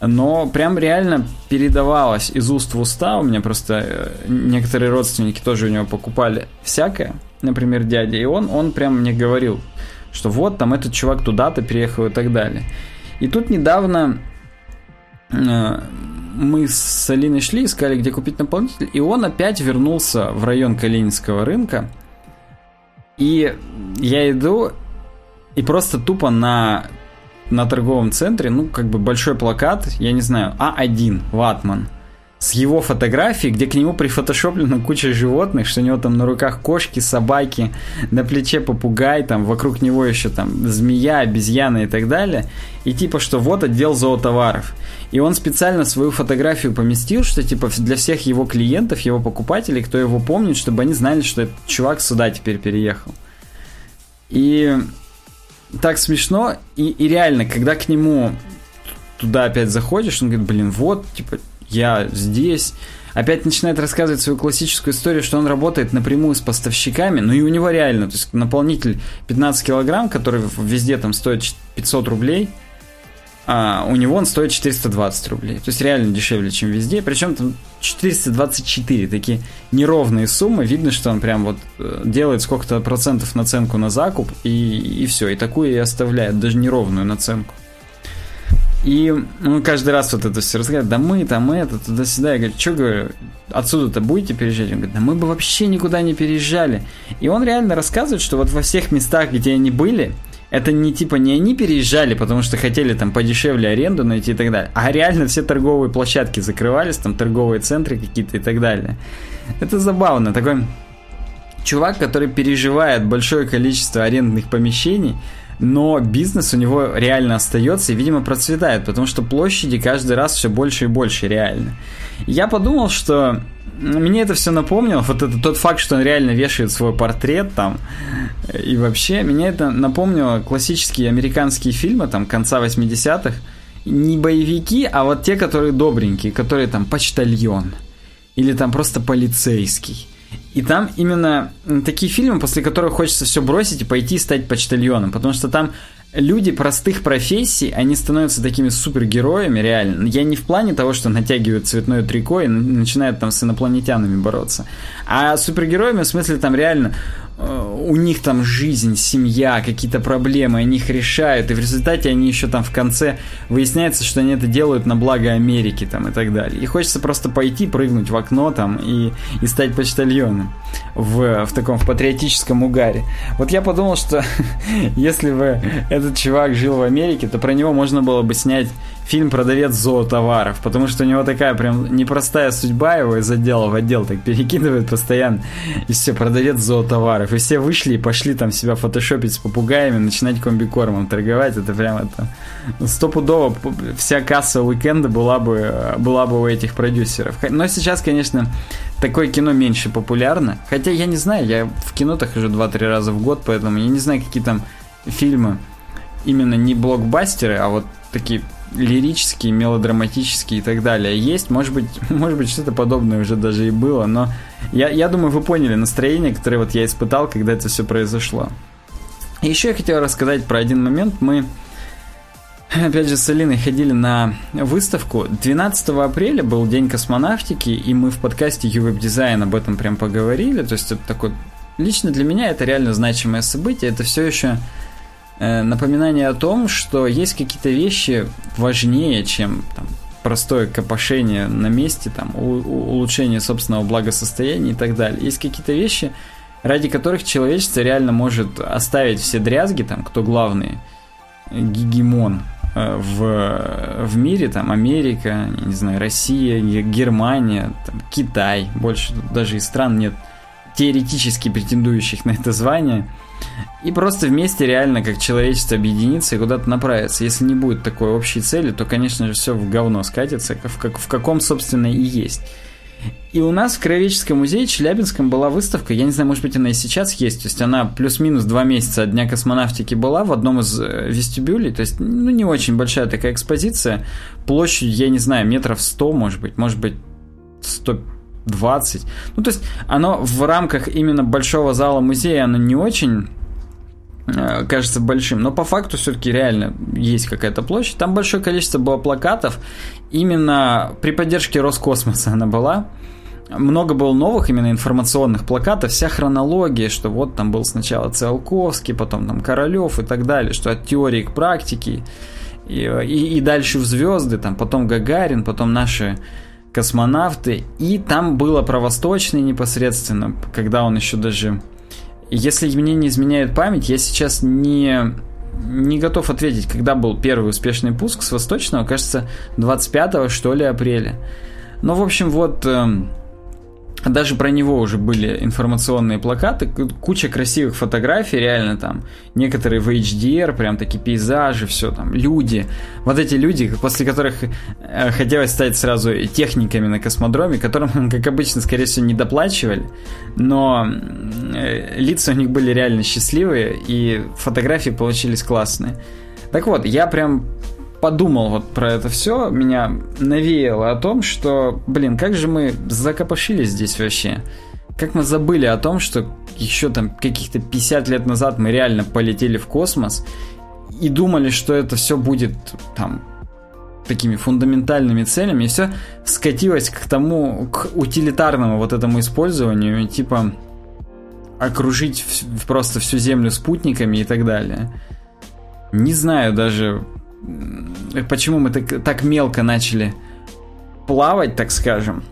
Но прям реально передавалось из уст в уста. У меня просто э, некоторые родственники тоже у него покупали всякое, например, дядя, и он, он прям мне говорил, что вот там этот чувак туда-то переехал и так далее. И тут недавно э, мы с Алиной шли, искали, где купить наполнитель, и он опять вернулся в район Калининского рынка. И я иду, и просто тупо на на торговом центре, ну, как бы большой плакат, я не знаю, А1, Ватман, с его фотографией, где к нему прифотошоплена куча животных, что у него там на руках кошки, собаки, на плече попугай, там вокруг него еще там змея, обезьяна и так далее. И типа, что вот отдел зоотоваров. И он специально свою фотографию поместил, что типа для всех его клиентов, его покупателей, кто его помнит, чтобы они знали, что этот чувак сюда теперь переехал. И так смешно. И, и реально, когда к нему туда опять заходишь, он говорит, блин, вот, типа, я здесь. Опять начинает рассказывать свою классическую историю, что он работает напрямую с поставщиками, ну и у него реально, то есть наполнитель 15 килограмм, который везде там стоит 500 рублей, а у него он стоит 420 рублей. То есть реально дешевле, чем везде. Причем там 424, такие неровные суммы. Видно, что он прям вот э, делает сколько-то процентов наценку на закуп, и, и все. И такую и оставляет, даже неровную наценку. И ну, каждый раз вот это все рассказывает, да мы там это, туда-сюда. Я говорю, что говорю, отсюда-то будете переезжать? Он говорит, да мы бы вообще никуда не переезжали. И он реально рассказывает, что вот во всех местах, где они были, это не типа не они переезжали, потому что хотели там подешевле аренду найти и так далее, а реально все торговые площадки закрывались, там торговые центры какие-то и так далее. Это забавно. Такой чувак, который переживает большое количество арендных помещений, но бизнес у него реально остается и, видимо, процветает, потому что площади каждый раз все больше и больше реально. Я подумал, что мне это все напомнило, вот это тот факт, что он реально вешает свой портрет там, и вообще, меня это напомнило классические американские фильмы там конца 80-х, не боевики, а вот те, которые добренькие, которые там почтальон, или там просто полицейский. И там именно такие фильмы, после которых хочется все бросить и пойти стать почтальоном, потому что там люди простых профессий, они становятся такими супергероями, реально. Я не в плане того, что натягивают цветное трико и начинают там с инопланетянами бороться, а супергероями в смысле там реально у них там жизнь, семья, какие-то проблемы, они их решают, и в результате они еще там в конце выясняется, что они это делают на благо Америки там и так далее. И хочется просто пойти, прыгнуть в окно там и, и стать почтальоном в, в таком в патриотическом угаре. Вот я подумал, что если бы этот чувак жил в Америке, то про него можно было бы снять фильм «Продавец зоотоваров», потому что у него такая прям непростая судьба его из отдела в отдел так перекидывает постоянно, и все, продавец зоотоваров. И все вышли и пошли там себя фотошопить с попугаями, начинать комбикормом торговать, это прям это стопудово вся касса уикенда была бы, была бы у этих продюсеров. Но сейчас, конечно, такое кино меньше популярно, хотя я не знаю, я в кино-то хожу 2-3 раза в год, поэтому я не знаю, какие там фильмы именно не блокбастеры, а вот такие лирические, мелодраматические и так далее есть. Может быть, может быть что-то подобное уже даже и было, но я, я думаю, вы поняли настроение, которое вот я испытал, когда это все произошло. И еще я хотел рассказать про один момент. Мы, опять же, с Алиной ходили на выставку. 12 апреля был День космонавтики, и мы в подкасте UWeb Design об этом прям поговорили. То есть это такой... Лично для меня это реально значимое событие. Это все еще напоминание о том, что есть какие-то вещи важнее, чем там, простое копошение на месте, там, улучшение собственного благосостояния и так далее. Есть какие-то вещи, ради которых человечество реально может оставить все дрязги, там, кто главный гегемон э, в, в мире, там, Америка, не знаю, Россия, Германия, там, Китай, больше даже и стран нет теоретически претендующих на это звание – и просто вместе реально как человечество объединиться и куда-то направиться. Если не будет такой общей цели, то, конечно же, все в говно скатится, в, как, в каком, собственно, и есть. И у нас в Краеведческом музее Челябинском была выставка, я не знаю, может быть, она и сейчас есть, то есть она плюс-минус два месяца от Дня космонавтики была в одном из э, вестибюлей, то есть, ну, не очень большая такая экспозиция, площадь, я не знаю, метров 100, может быть, может быть, 120. Ну, то есть, оно в рамках именно большого зала музея, оно не очень э, кажется большим, но по факту все-таки реально есть какая-то площадь. Там большое количество было плакатов. Именно при поддержке Роскосмоса она была. Много было новых именно информационных плакатов, вся хронология, что вот там был сначала Циолковский, потом там Королев и так далее, что от теории к практике и, и, и дальше в звезды, там потом Гагарин, потом наши космонавты, и там было про Восточный непосредственно, когда он еще даже... Если мне не изменяет память, я сейчас не, не готов ответить, когда был первый успешный пуск с Восточного, кажется, 25 что ли апреля. Ну, в общем, вот эм, даже про него уже были информационные плакаты, куча красивых фотографий, реально там, некоторые в HDR, прям такие пейзажи, все там, люди. Вот эти люди, после которых э, хотелось стать сразу техниками на космодроме, которым, как обычно, скорее всего, не доплачивали, но э, лица у них были реально счастливые, и фотографии получились классные. Так вот, я прям подумал вот про это все, меня навеяло о том, что, блин, как же мы закопошились здесь вообще. Как мы забыли о том, что еще там каких-то 50 лет назад мы реально полетели в космос и думали, что это все будет там такими фундаментальными целями, и все скатилось к тому, к утилитарному вот этому использованию, типа окружить просто всю Землю спутниками и так далее. Не знаю даже, почему мы так, так мелко начали плавать, так скажем.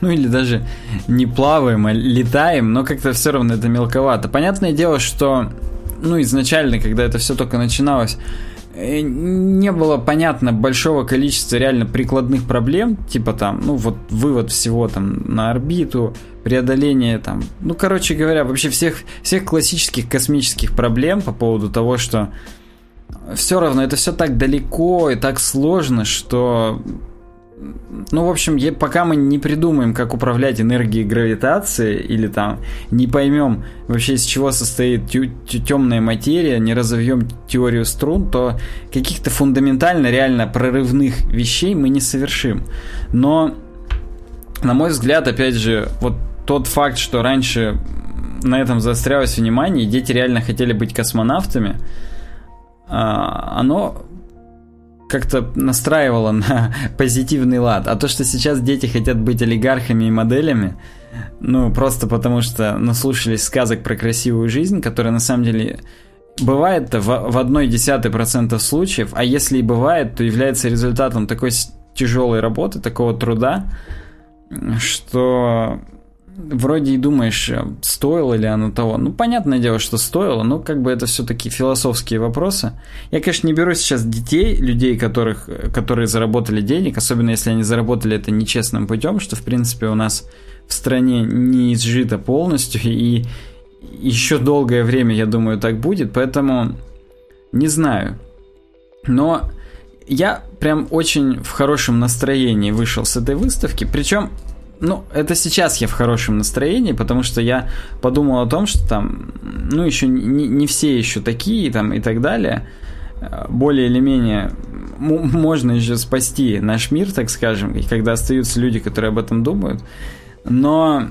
Ну или даже не плаваем, а летаем, но как-то все равно это мелковато. Понятное дело, что ну изначально, когда это все только начиналось, Э, не было понятно большого количества реально прикладных проблем, типа там, ну вот вывод всего там на орбиту, преодоление там, ну короче говоря, вообще всех, всех классических космических проблем по поводу того, что все равно это все так далеко и так сложно, что ну, в общем, пока мы не придумаем, как управлять энергией гравитации, или там не поймем вообще, из чего состоит темная материя, не разовьем теорию струн, то каких-то фундаментально реально прорывных вещей мы не совершим. Но, на мой взгляд, опять же, вот тот факт, что раньше на этом заострялось внимание, и дети реально хотели быть космонавтами, а, оно как-то настраивало на позитивный лад. А то, что сейчас дети хотят быть олигархами и моделями, ну, просто потому что наслушались сказок про красивую жизнь, которая на самом деле бывает в, в одной десятой процента случаев, а если и бывает, то является результатом такой тяжелой работы, такого труда, что вроде и думаешь, э, стоило ли оно того. Ну, понятное дело, что стоило, но как бы это все-таки философские вопросы. Я, конечно, не беру сейчас детей, людей, которых, которые заработали денег, особенно если они заработали это нечестным путем, что, в принципе, у нас в стране не изжито полностью, и еще долгое время, я думаю, так будет, поэтому не знаю. Но я прям очень в хорошем настроении вышел с этой выставки, причем ну, это сейчас я в хорошем настроении, потому что я подумал о том, что там, ну, еще не, не все еще такие, там, и так далее. Более или менее можно еще спасти наш мир, так скажем, и когда остаются люди, которые об этом думают. Но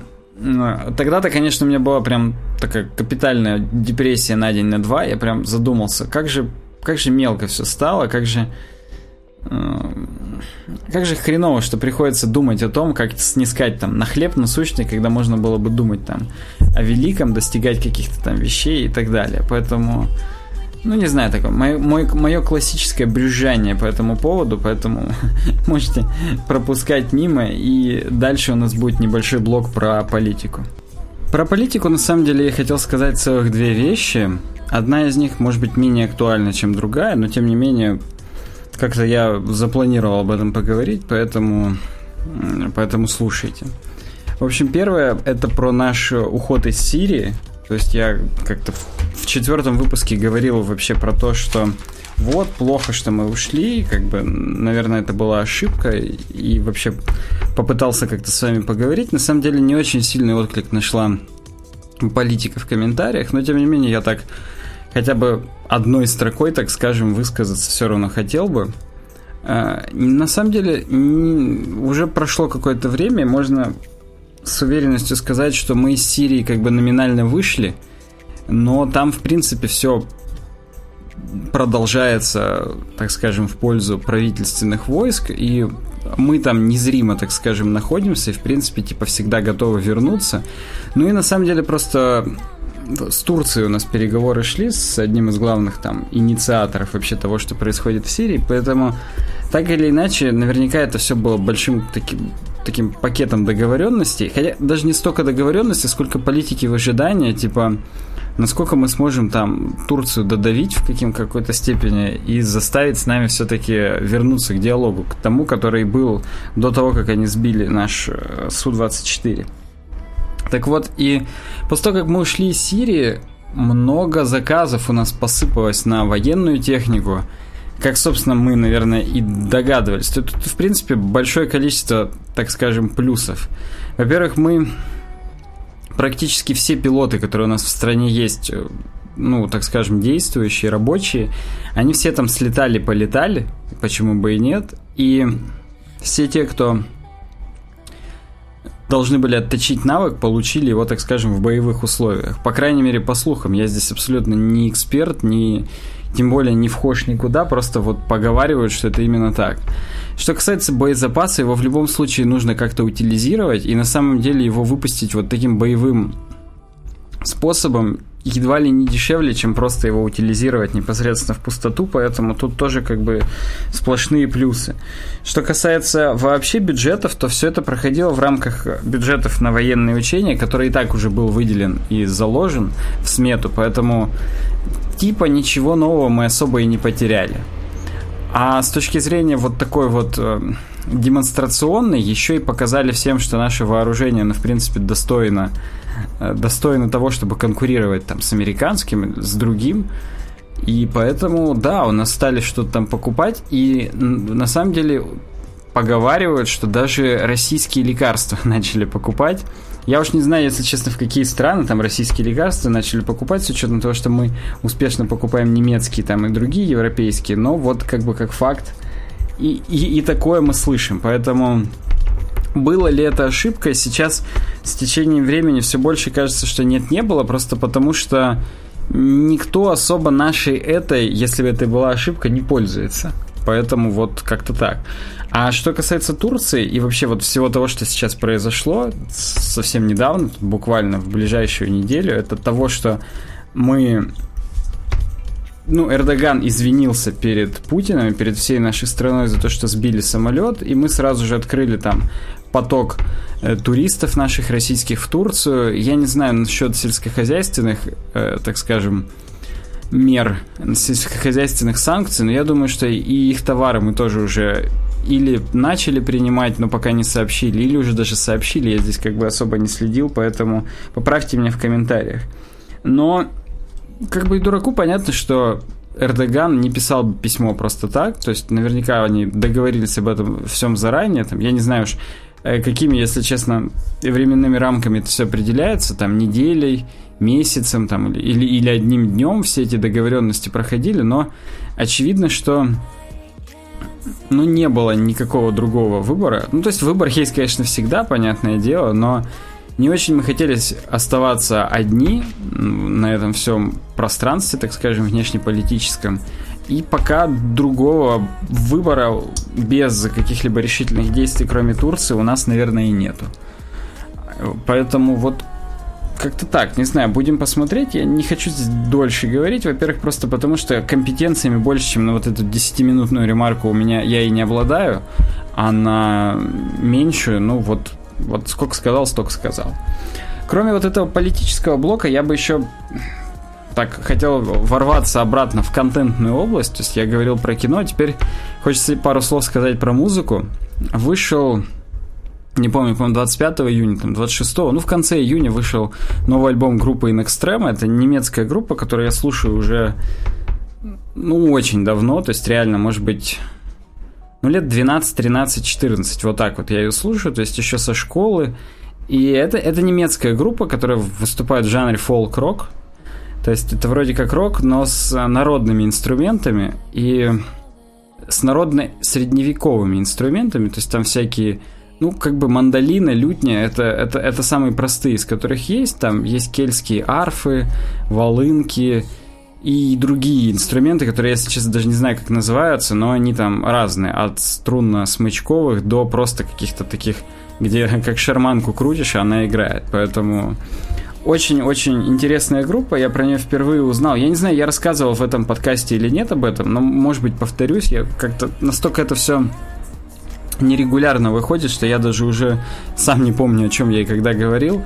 тогда-то, конечно, у меня была прям такая капитальная депрессия на день, на два. Я прям задумался, как же, как же мелко все стало, как же как же хреново, что приходится думать о том, как снискать там на хлеб насущный, когда можно было бы думать там о великом, достигать каких-то там вещей и так далее. Поэтому, ну не знаю, такое, мое, мое, классическое брюзжание по этому поводу, поэтому можете пропускать мимо, и дальше у нас будет небольшой блок про политику. Про политику, на самом деле, я хотел сказать целых две вещи. Одна из них может быть менее актуальна, чем другая, но тем не менее как-то я запланировал об этом поговорить, поэтому, поэтому слушайте. В общем, первое это про наш уход из Сирии. То есть я как-то в, четвертом выпуске говорил вообще про то, что вот, плохо, что мы ушли, как бы, наверное, это была ошибка, и вообще попытался как-то с вами поговорить. На самом деле не очень сильный отклик нашла политика в комментариях, но тем не менее я так хотя бы одной строкой, так скажем, высказаться все равно хотел бы. А, на самом деле, уже прошло какое-то время, можно с уверенностью сказать, что мы из Сирии как бы номинально вышли, но там, в принципе, все продолжается, так скажем, в пользу правительственных войск, и мы там незримо, так скажем, находимся, и, в принципе, типа, всегда готовы вернуться. Ну и, на самом деле, просто с Турцией у нас переговоры шли с одним из главных там инициаторов вообще того, что происходит в Сирии, поэтому так или иначе, наверняка это все было большим таким таким пакетом договоренностей, хотя даже не столько договоренности, сколько политики в ожидании, типа насколько мы сможем там Турцию додавить в каким какой-то степени и заставить с нами все-таки вернуться к диалогу, к тому, который был до того, как они сбили наш э, Су-24. Так вот, и после того, как мы ушли из Сирии, много заказов у нас посыпалось на военную технику, как, собственно, мы, наверное, и догадывались. Тут, в принципе, большое количество, так скажем, плюсов. Во-первых, мы практически все пилоты, которые у нас в стране есть, э, ну, так скажем, действующие, рабочие, они все там слетали, полетали, почему бы и нет. И все те, кто должны были отточить навык, получили его, так скажем, в боевых условиях. По крайней мере, по слухам. Я здесь абсолютно не эксперт, не, тем более не вхож никуда, просто вот поговаривают, что это именно так. Что касается боезапаса, его в любом случае нужно как-то утилизировать, и на самом деле его выпустить вот таким боевым способом едва ли не дешевле, чем просто его утилизировать непосредственно в пустоту, поэтому тут тоже как бы сплошные плюсы. Что касается вообще бюджетов, то все это проходило в рамках бюджетов на военные учения, который и так уже был выделен и заложен в смету, поэтому типа ничего нового мы особо и не потеряли. А с точки зрения вот такой вот э, демонстрационной, еще и показали всем, что наше вооружение, ну, в принципе, достойно Э, достойны того, чтобы конкурировать там с американским, с другим. И поэтому, да, у нас стали что-то там покупать, и на самом деле поговаривают, что даже российские лекарства начали покупать. Я уж не знаю, если честно, в какие страны там российские лекарства начали покупать, с учетом того, что мы успешно покупаем немецкие там и другие европейские, но вот как бы как факт. И, и, и такое мы слышим, поэтому было ли это ошибкой, сейчас с течением времени все больше кажется, что нет, не было, просто потому что никто особо нашей этой, если бы это была ошибка, не пользуется. Поэтому вот как-то так. А что касается Турции и вообще вот всего того, что сейчас произошло совсем недавно, буквально в ближайшую неделю, это того, что мы ну, Эрдоган извинился перед Путиным и перед всей нашей страной за то, что сбили самолет, и мы сразу же открыли там поток э, туристов наших российских в Турцию. Я не знаю насчет сельскохозяйственных, э, так скажем, мер, сельскохозяйственных санкций, но я думаю, что и их товары мы тоже уже или начали принимать, но пока не сообщили, или уже даже сообщили, я здесь как бы особо не следил, поэтому поправьте меня в комментариях. Но как бы и дураку понятно, что Эрдоган не писал письмо просто так, то есть наверняка они договорились об этом всем заранее, там, я не знаю уж, Э, какими, если честно, временными рамками это все определяется, там, неделей, месяцем, там, или, или одним днем все эти договоренности проходили, но очевидно, что ну, не было никакого другого выбора. Ну, то есть выбор есть, конечно, всегда, понятное дело, но не очень мы хотели оставаться одни на этом всем пространстве, так скажем, внешнеполитическом. И пока другого выбора без каких-либо решительных действий, кроме Турции, у нас, наверное, и нету. Поэтому вот как-то так, не знаю, будем посмотреть. Я не хочу здесь дольше говорить. Во-первых, просто потому что компетенциями больше, чем на вот эту 10-минутную ремарку у меня я и не обладаю, а на меньшую, ну вот, вот сколько сказал, столько сказал. Кроме вот этого политического блока, я бы еще так хотел ворваться обратно в контентную область. То есть я говорил про кино, а теперь хочется пару слов сказать про музыку. Вышел не помню, по-моему, 25 июня, там, 26, ну, в конце июня вышел новый альбом группы In Extreme. Это немецкая группа, которую я слушаю уже, ну, очень давно, то есть реально, может быть, ну, лет 12, 13, 14, вот так вот я ее слушаю, то есть еще со школы. И это, это немецкая группа, которая выступает в жанре фолк-рок, то есть это вроде как рок, но с народными инструментами и с народно-средневековыми инструментами. То есть там всякие ну, как бы мандолина, лютня, это, это, это самые простые, из которых есть. Там есть кельтские арфы, волынки и другие инструменты, которые я сейчас даже не знаю, как называются, но они там разные. От струнно-смычковых до просто каких-то таких, где как шарманку крутишь, она играет. Поэтому очень-очень интересная группа, я про нее впервые узнал. Я не знаю, я рассказывал в этом подкасте или нет об этом, но, может быть, повторюсь, я как-то настолько это все нерегулярно выходит, что я даже уже сам не помню, о чем я и когда говорил.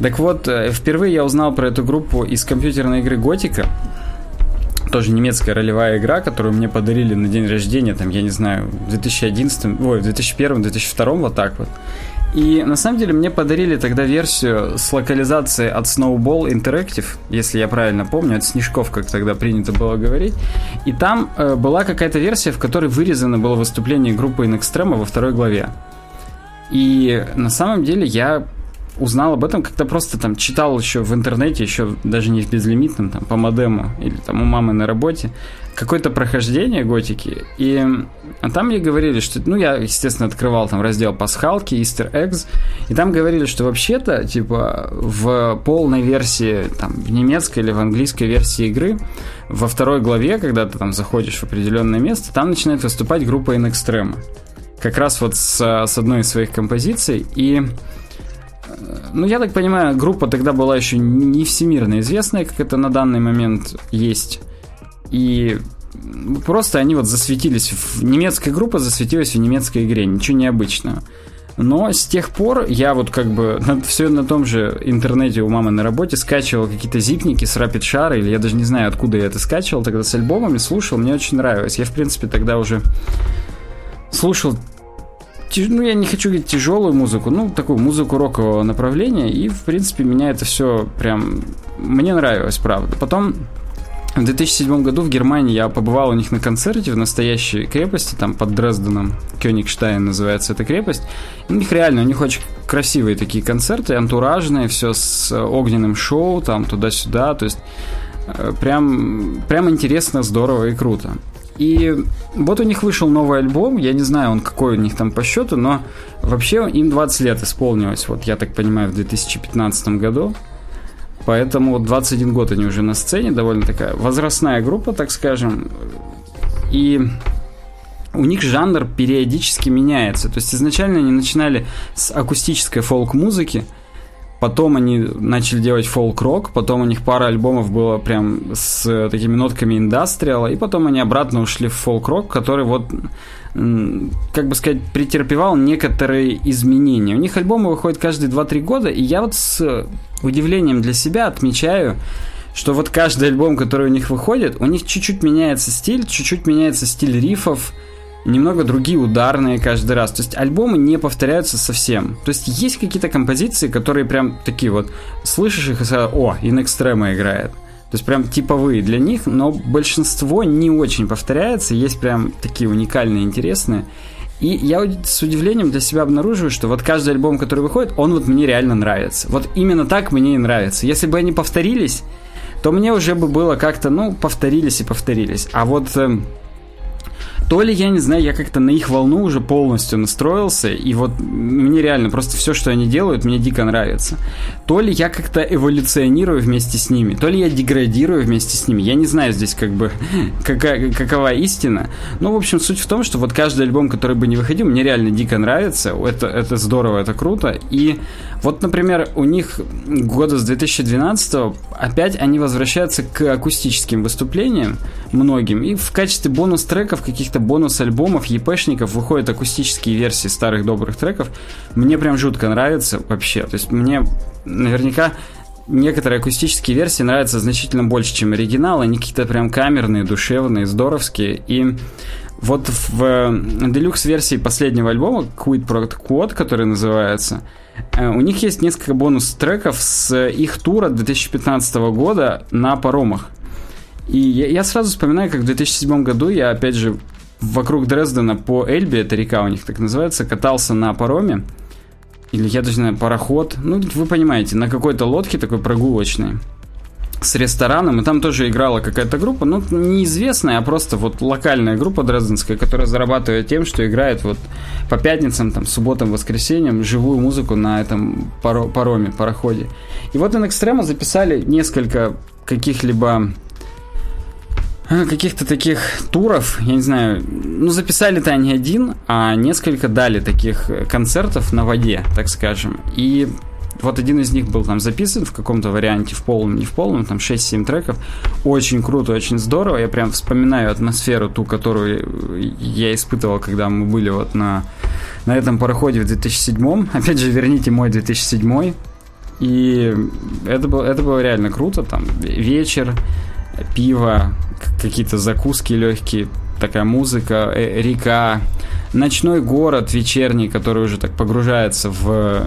Так вот, э, впервые я узнал про эту группу из компьютерной игры Готика. Тоже немецкая ролевая игра, которую мне подарили на день рождения, там, я не знаю, в 2011, ой, в 2001-2002, вот так вот. И на самом деле мне подарили тогда версию с локализацией от Snowball Interactive, если я правильно помню, от Снежков, как тогда принято было говорить. И там э, была какая-то версия, в которой вырезано было выступление группы In Extremo во второй главе. И на самом деле я узнал об этом, как-то просто там читал еще в интернете, еще даже не в безлимитном, там по модему или там у мамы на работе, какое-то прохождение готики. И а там мне говорили, что, ну, я, естественно, открывал там раздел пасхалки, Easter eggs, и там говорили, что вообще-то, типа, в полной версии, там, в немецкой или в английской версии игры, во второй главе, когда ты там заходишь в определенное место, там начинает выступать группа In Extreme. Как раз вот с, с одной из своих композиций, и ну, я так понимаю, группа тогда была еще не всемирно известная, как это на данный момент есть. И просто они вот засветились, в... немецкая группа засветилась в немецкой игре, ничего необычного. Но с тех пор я вот как бы на, все на том же интернете у мамы на работе скачивал какие-то зипники с Rapid Share, или я даже не знаю, откуда я это скачивал, тогда с альбомами слушал, мне очень нравилось. Я, в принципе, тогда уже слушал ну, я не хочу говорить тяжелую музыку, ну, такую музыку рокового направления, и, в принципе, меня это все прям... Мне нравилось, правда. Потом в 2007 году в Германии я побывал у них на концерте в настоящей крепости, там под Дрезденом, Кёнигштайн называется эта крепость. у них реально, у них очень красивые такие концерты, антуражные, все с огненным шоу, там туда-сюда, то есть э, прям, прям интересно, здорово и круто. И вот у них вышел новый альбом, я не знаю, он какой у них там по счету, но вообще им 20 лет исполнилось, вот я так понимаю, в 2015 году. Поэтому 21 год они уже на сцене, довольно такая возрастная группа, так скажем. И у них жанр периодически меняется. То есть изначально они начинали с акустической фолк-музыки, Потом они начали делать фолк-рок, потом у них пара альбомов было прям с такими нотками индастриала, и потом они обратно ушли в фолк-рок, который вот, как бы сказать, претерпевал некоторые изменения. У них альбомы выходят каждые 2-3 года, и я вот с удивлением для себя отмечаю, что вот каждый альбом, который у них выходит, у них чуть-чуть меняется стиль, чуть-чуть меняется стиль рифов, немного другие ударные каждый раз. То есть альбомы не повторяются совсем. То есть есть какие-то композиции, которые прям такие вот, слышишь их и сразу, о, In играет. То есть прям типовые для них, но большинство не очень повторяется, есть прям такие уникальные, интересные. И я с удивлением для себя обнаруживаю, что вот каждый альбом, который выходит, он вот мне реально нравится. Вот именно так мне и нравится. Если бы они повторились, то мне уже бы было как-то, ну, повторились и повторились. А вот эм, то ли, я не знаю, я как-то на их волну уже полностью настроился, и вот мне реально просто все, что они делают, мне дико нравится. То ли я как-то эволюционирую вместе с ними, то ли я деградирую вместе с ними. Я не знаю здесь как бы какая, какова истина. Но, в общем, суть в том, что вот каждый альбом, который бы не выходил, мне реально дико нравится. Это, это здорово, это круто. И вот, например, у них года с 2012 опять они возвращаются к акустическим выступлениям многим. И в качестве бонус-треков каких-то бонус-альбомов, епешников выходят акустические версии старых добрых треков. Мне прям жутко нравится вообще. То есть мне наверняка некоторые акустические версии нравятся значительно больше, чем оригинал. Они какие-то прям камерные, душевные, здоровские. И вот в делюкс-версии последнего альбома Quid Pro Quad, который называется, э, у них есть несколько бонус-треков с их тура 2015 года на паромах. И я сразу вспоминаю, как в 2007 году я, опять же, вокруг Дрездена по Эльбе, это река у них так называется, катался на пароме. Или я даже не знаю, пароход. Ну, вы понимаете, на какой-то лодке такой прогулочной. с рестораном, и там тоже играла какая-то группа, ну, неизвестная, а просто вот локальная группа дрезденская, которая зарабатывает тем, что играет вот по пятницам, там, субботам, воскресеньям живую музыку на этом паро пароме, пароходе. И вот in Extremo записали несколько каких-либо каких-то таких туров, я не знаю, ну, записали-то они один, а несколько дали таких концертов на воде, так скажем. И вот один из них был там записан в каком-то варианте, в полном, не в полном, там 6-7 треков. Очень круто, очень здорово. Я прям вспоминаю атмосферу, ту, которую я испытывал, когда мы были вот на, на этом пароходе в 2007. Опять же, верните мой 2007. И это было, это было реально круто. Там вечер, пиво, какие-то закуски легкие, такая музыка, э, река, ночной город вечерний, который уже так погружается в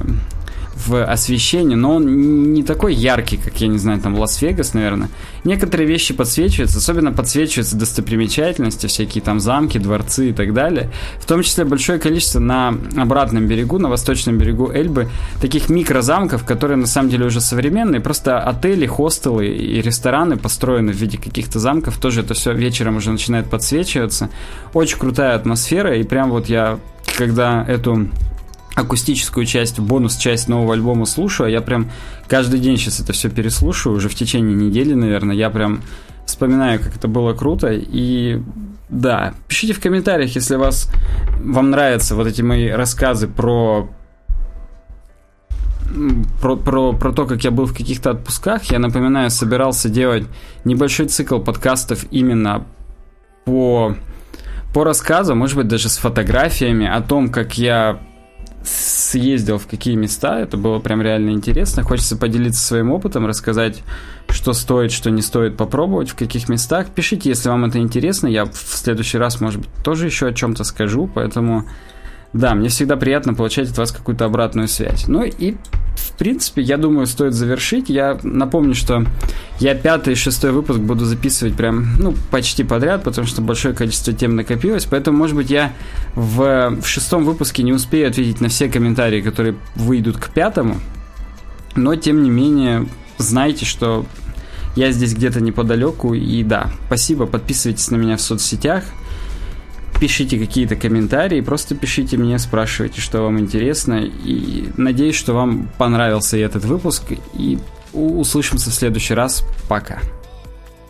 в освещении, но он не такой яркий, как, я не знаю, там Лас-Вегас, наверное. Некоторые вещи подсвечиваются, особенно подсвечиваются достопримечательности, всякие там замки, дворцы и так далее. В том числе большое количество на обратном берегу, на восточном берегу Эльбы, таких микрозамков, которые на самом деле уже современные, просто отели, хостелы и рестораны построены в виде каких-то замков, тоже это все вечером уже начинает подсвечиваться. Очень крутая атмосфера, и прям вот я, когда эту акустическую часть, бонус-часть нового альбома слушаю, а я прям каждый день сейчас это все переслушаю, уже в течение недели, наверное, я прям вспоминаю, как это было круто, и да, пишите в комментариях, если вас, вам нравятся вот эти мои рассказы про про, про, про то, как я был в каких-то отпусках, я напоминаю, собирался делать небольшой цикл подкастов именно по, по рассказу, может быть, даже с фотографиями о том, как я съездил в какие места, это было прям реально интересно. Хочется поделиться своим опытом, рассказать, что стоит, что не стоит попробовать, в каких местах. Пишите, если вам это интересно, я в следующий раз, может быть, тоже еще о чем-то скажу, поэтому да, мне всегда приятно получать от вас какую-то обратную связь. Ну и в принципе, я думаю, стоит завершить. Я напомню, что я пятый и шестой выпуск буду записывать прям, ну, почти подряд, потому что большое количество тем накопилось. Поэтому, может быть, я в, в шестом выпуске не успею ответить на все комментарии, которые выйдут к пятому. Но, тем не менее, знайте, что я здесь где-то неподалеку. И да, спасибо, подписывайтесь на меня в соцсетях – пишите какие-то комментарии, просто пишите мне, спрашивайте, что вам интересно. И надеюсь, что вам понравился этот выпуск. И услышимся в следующий раз. Пока.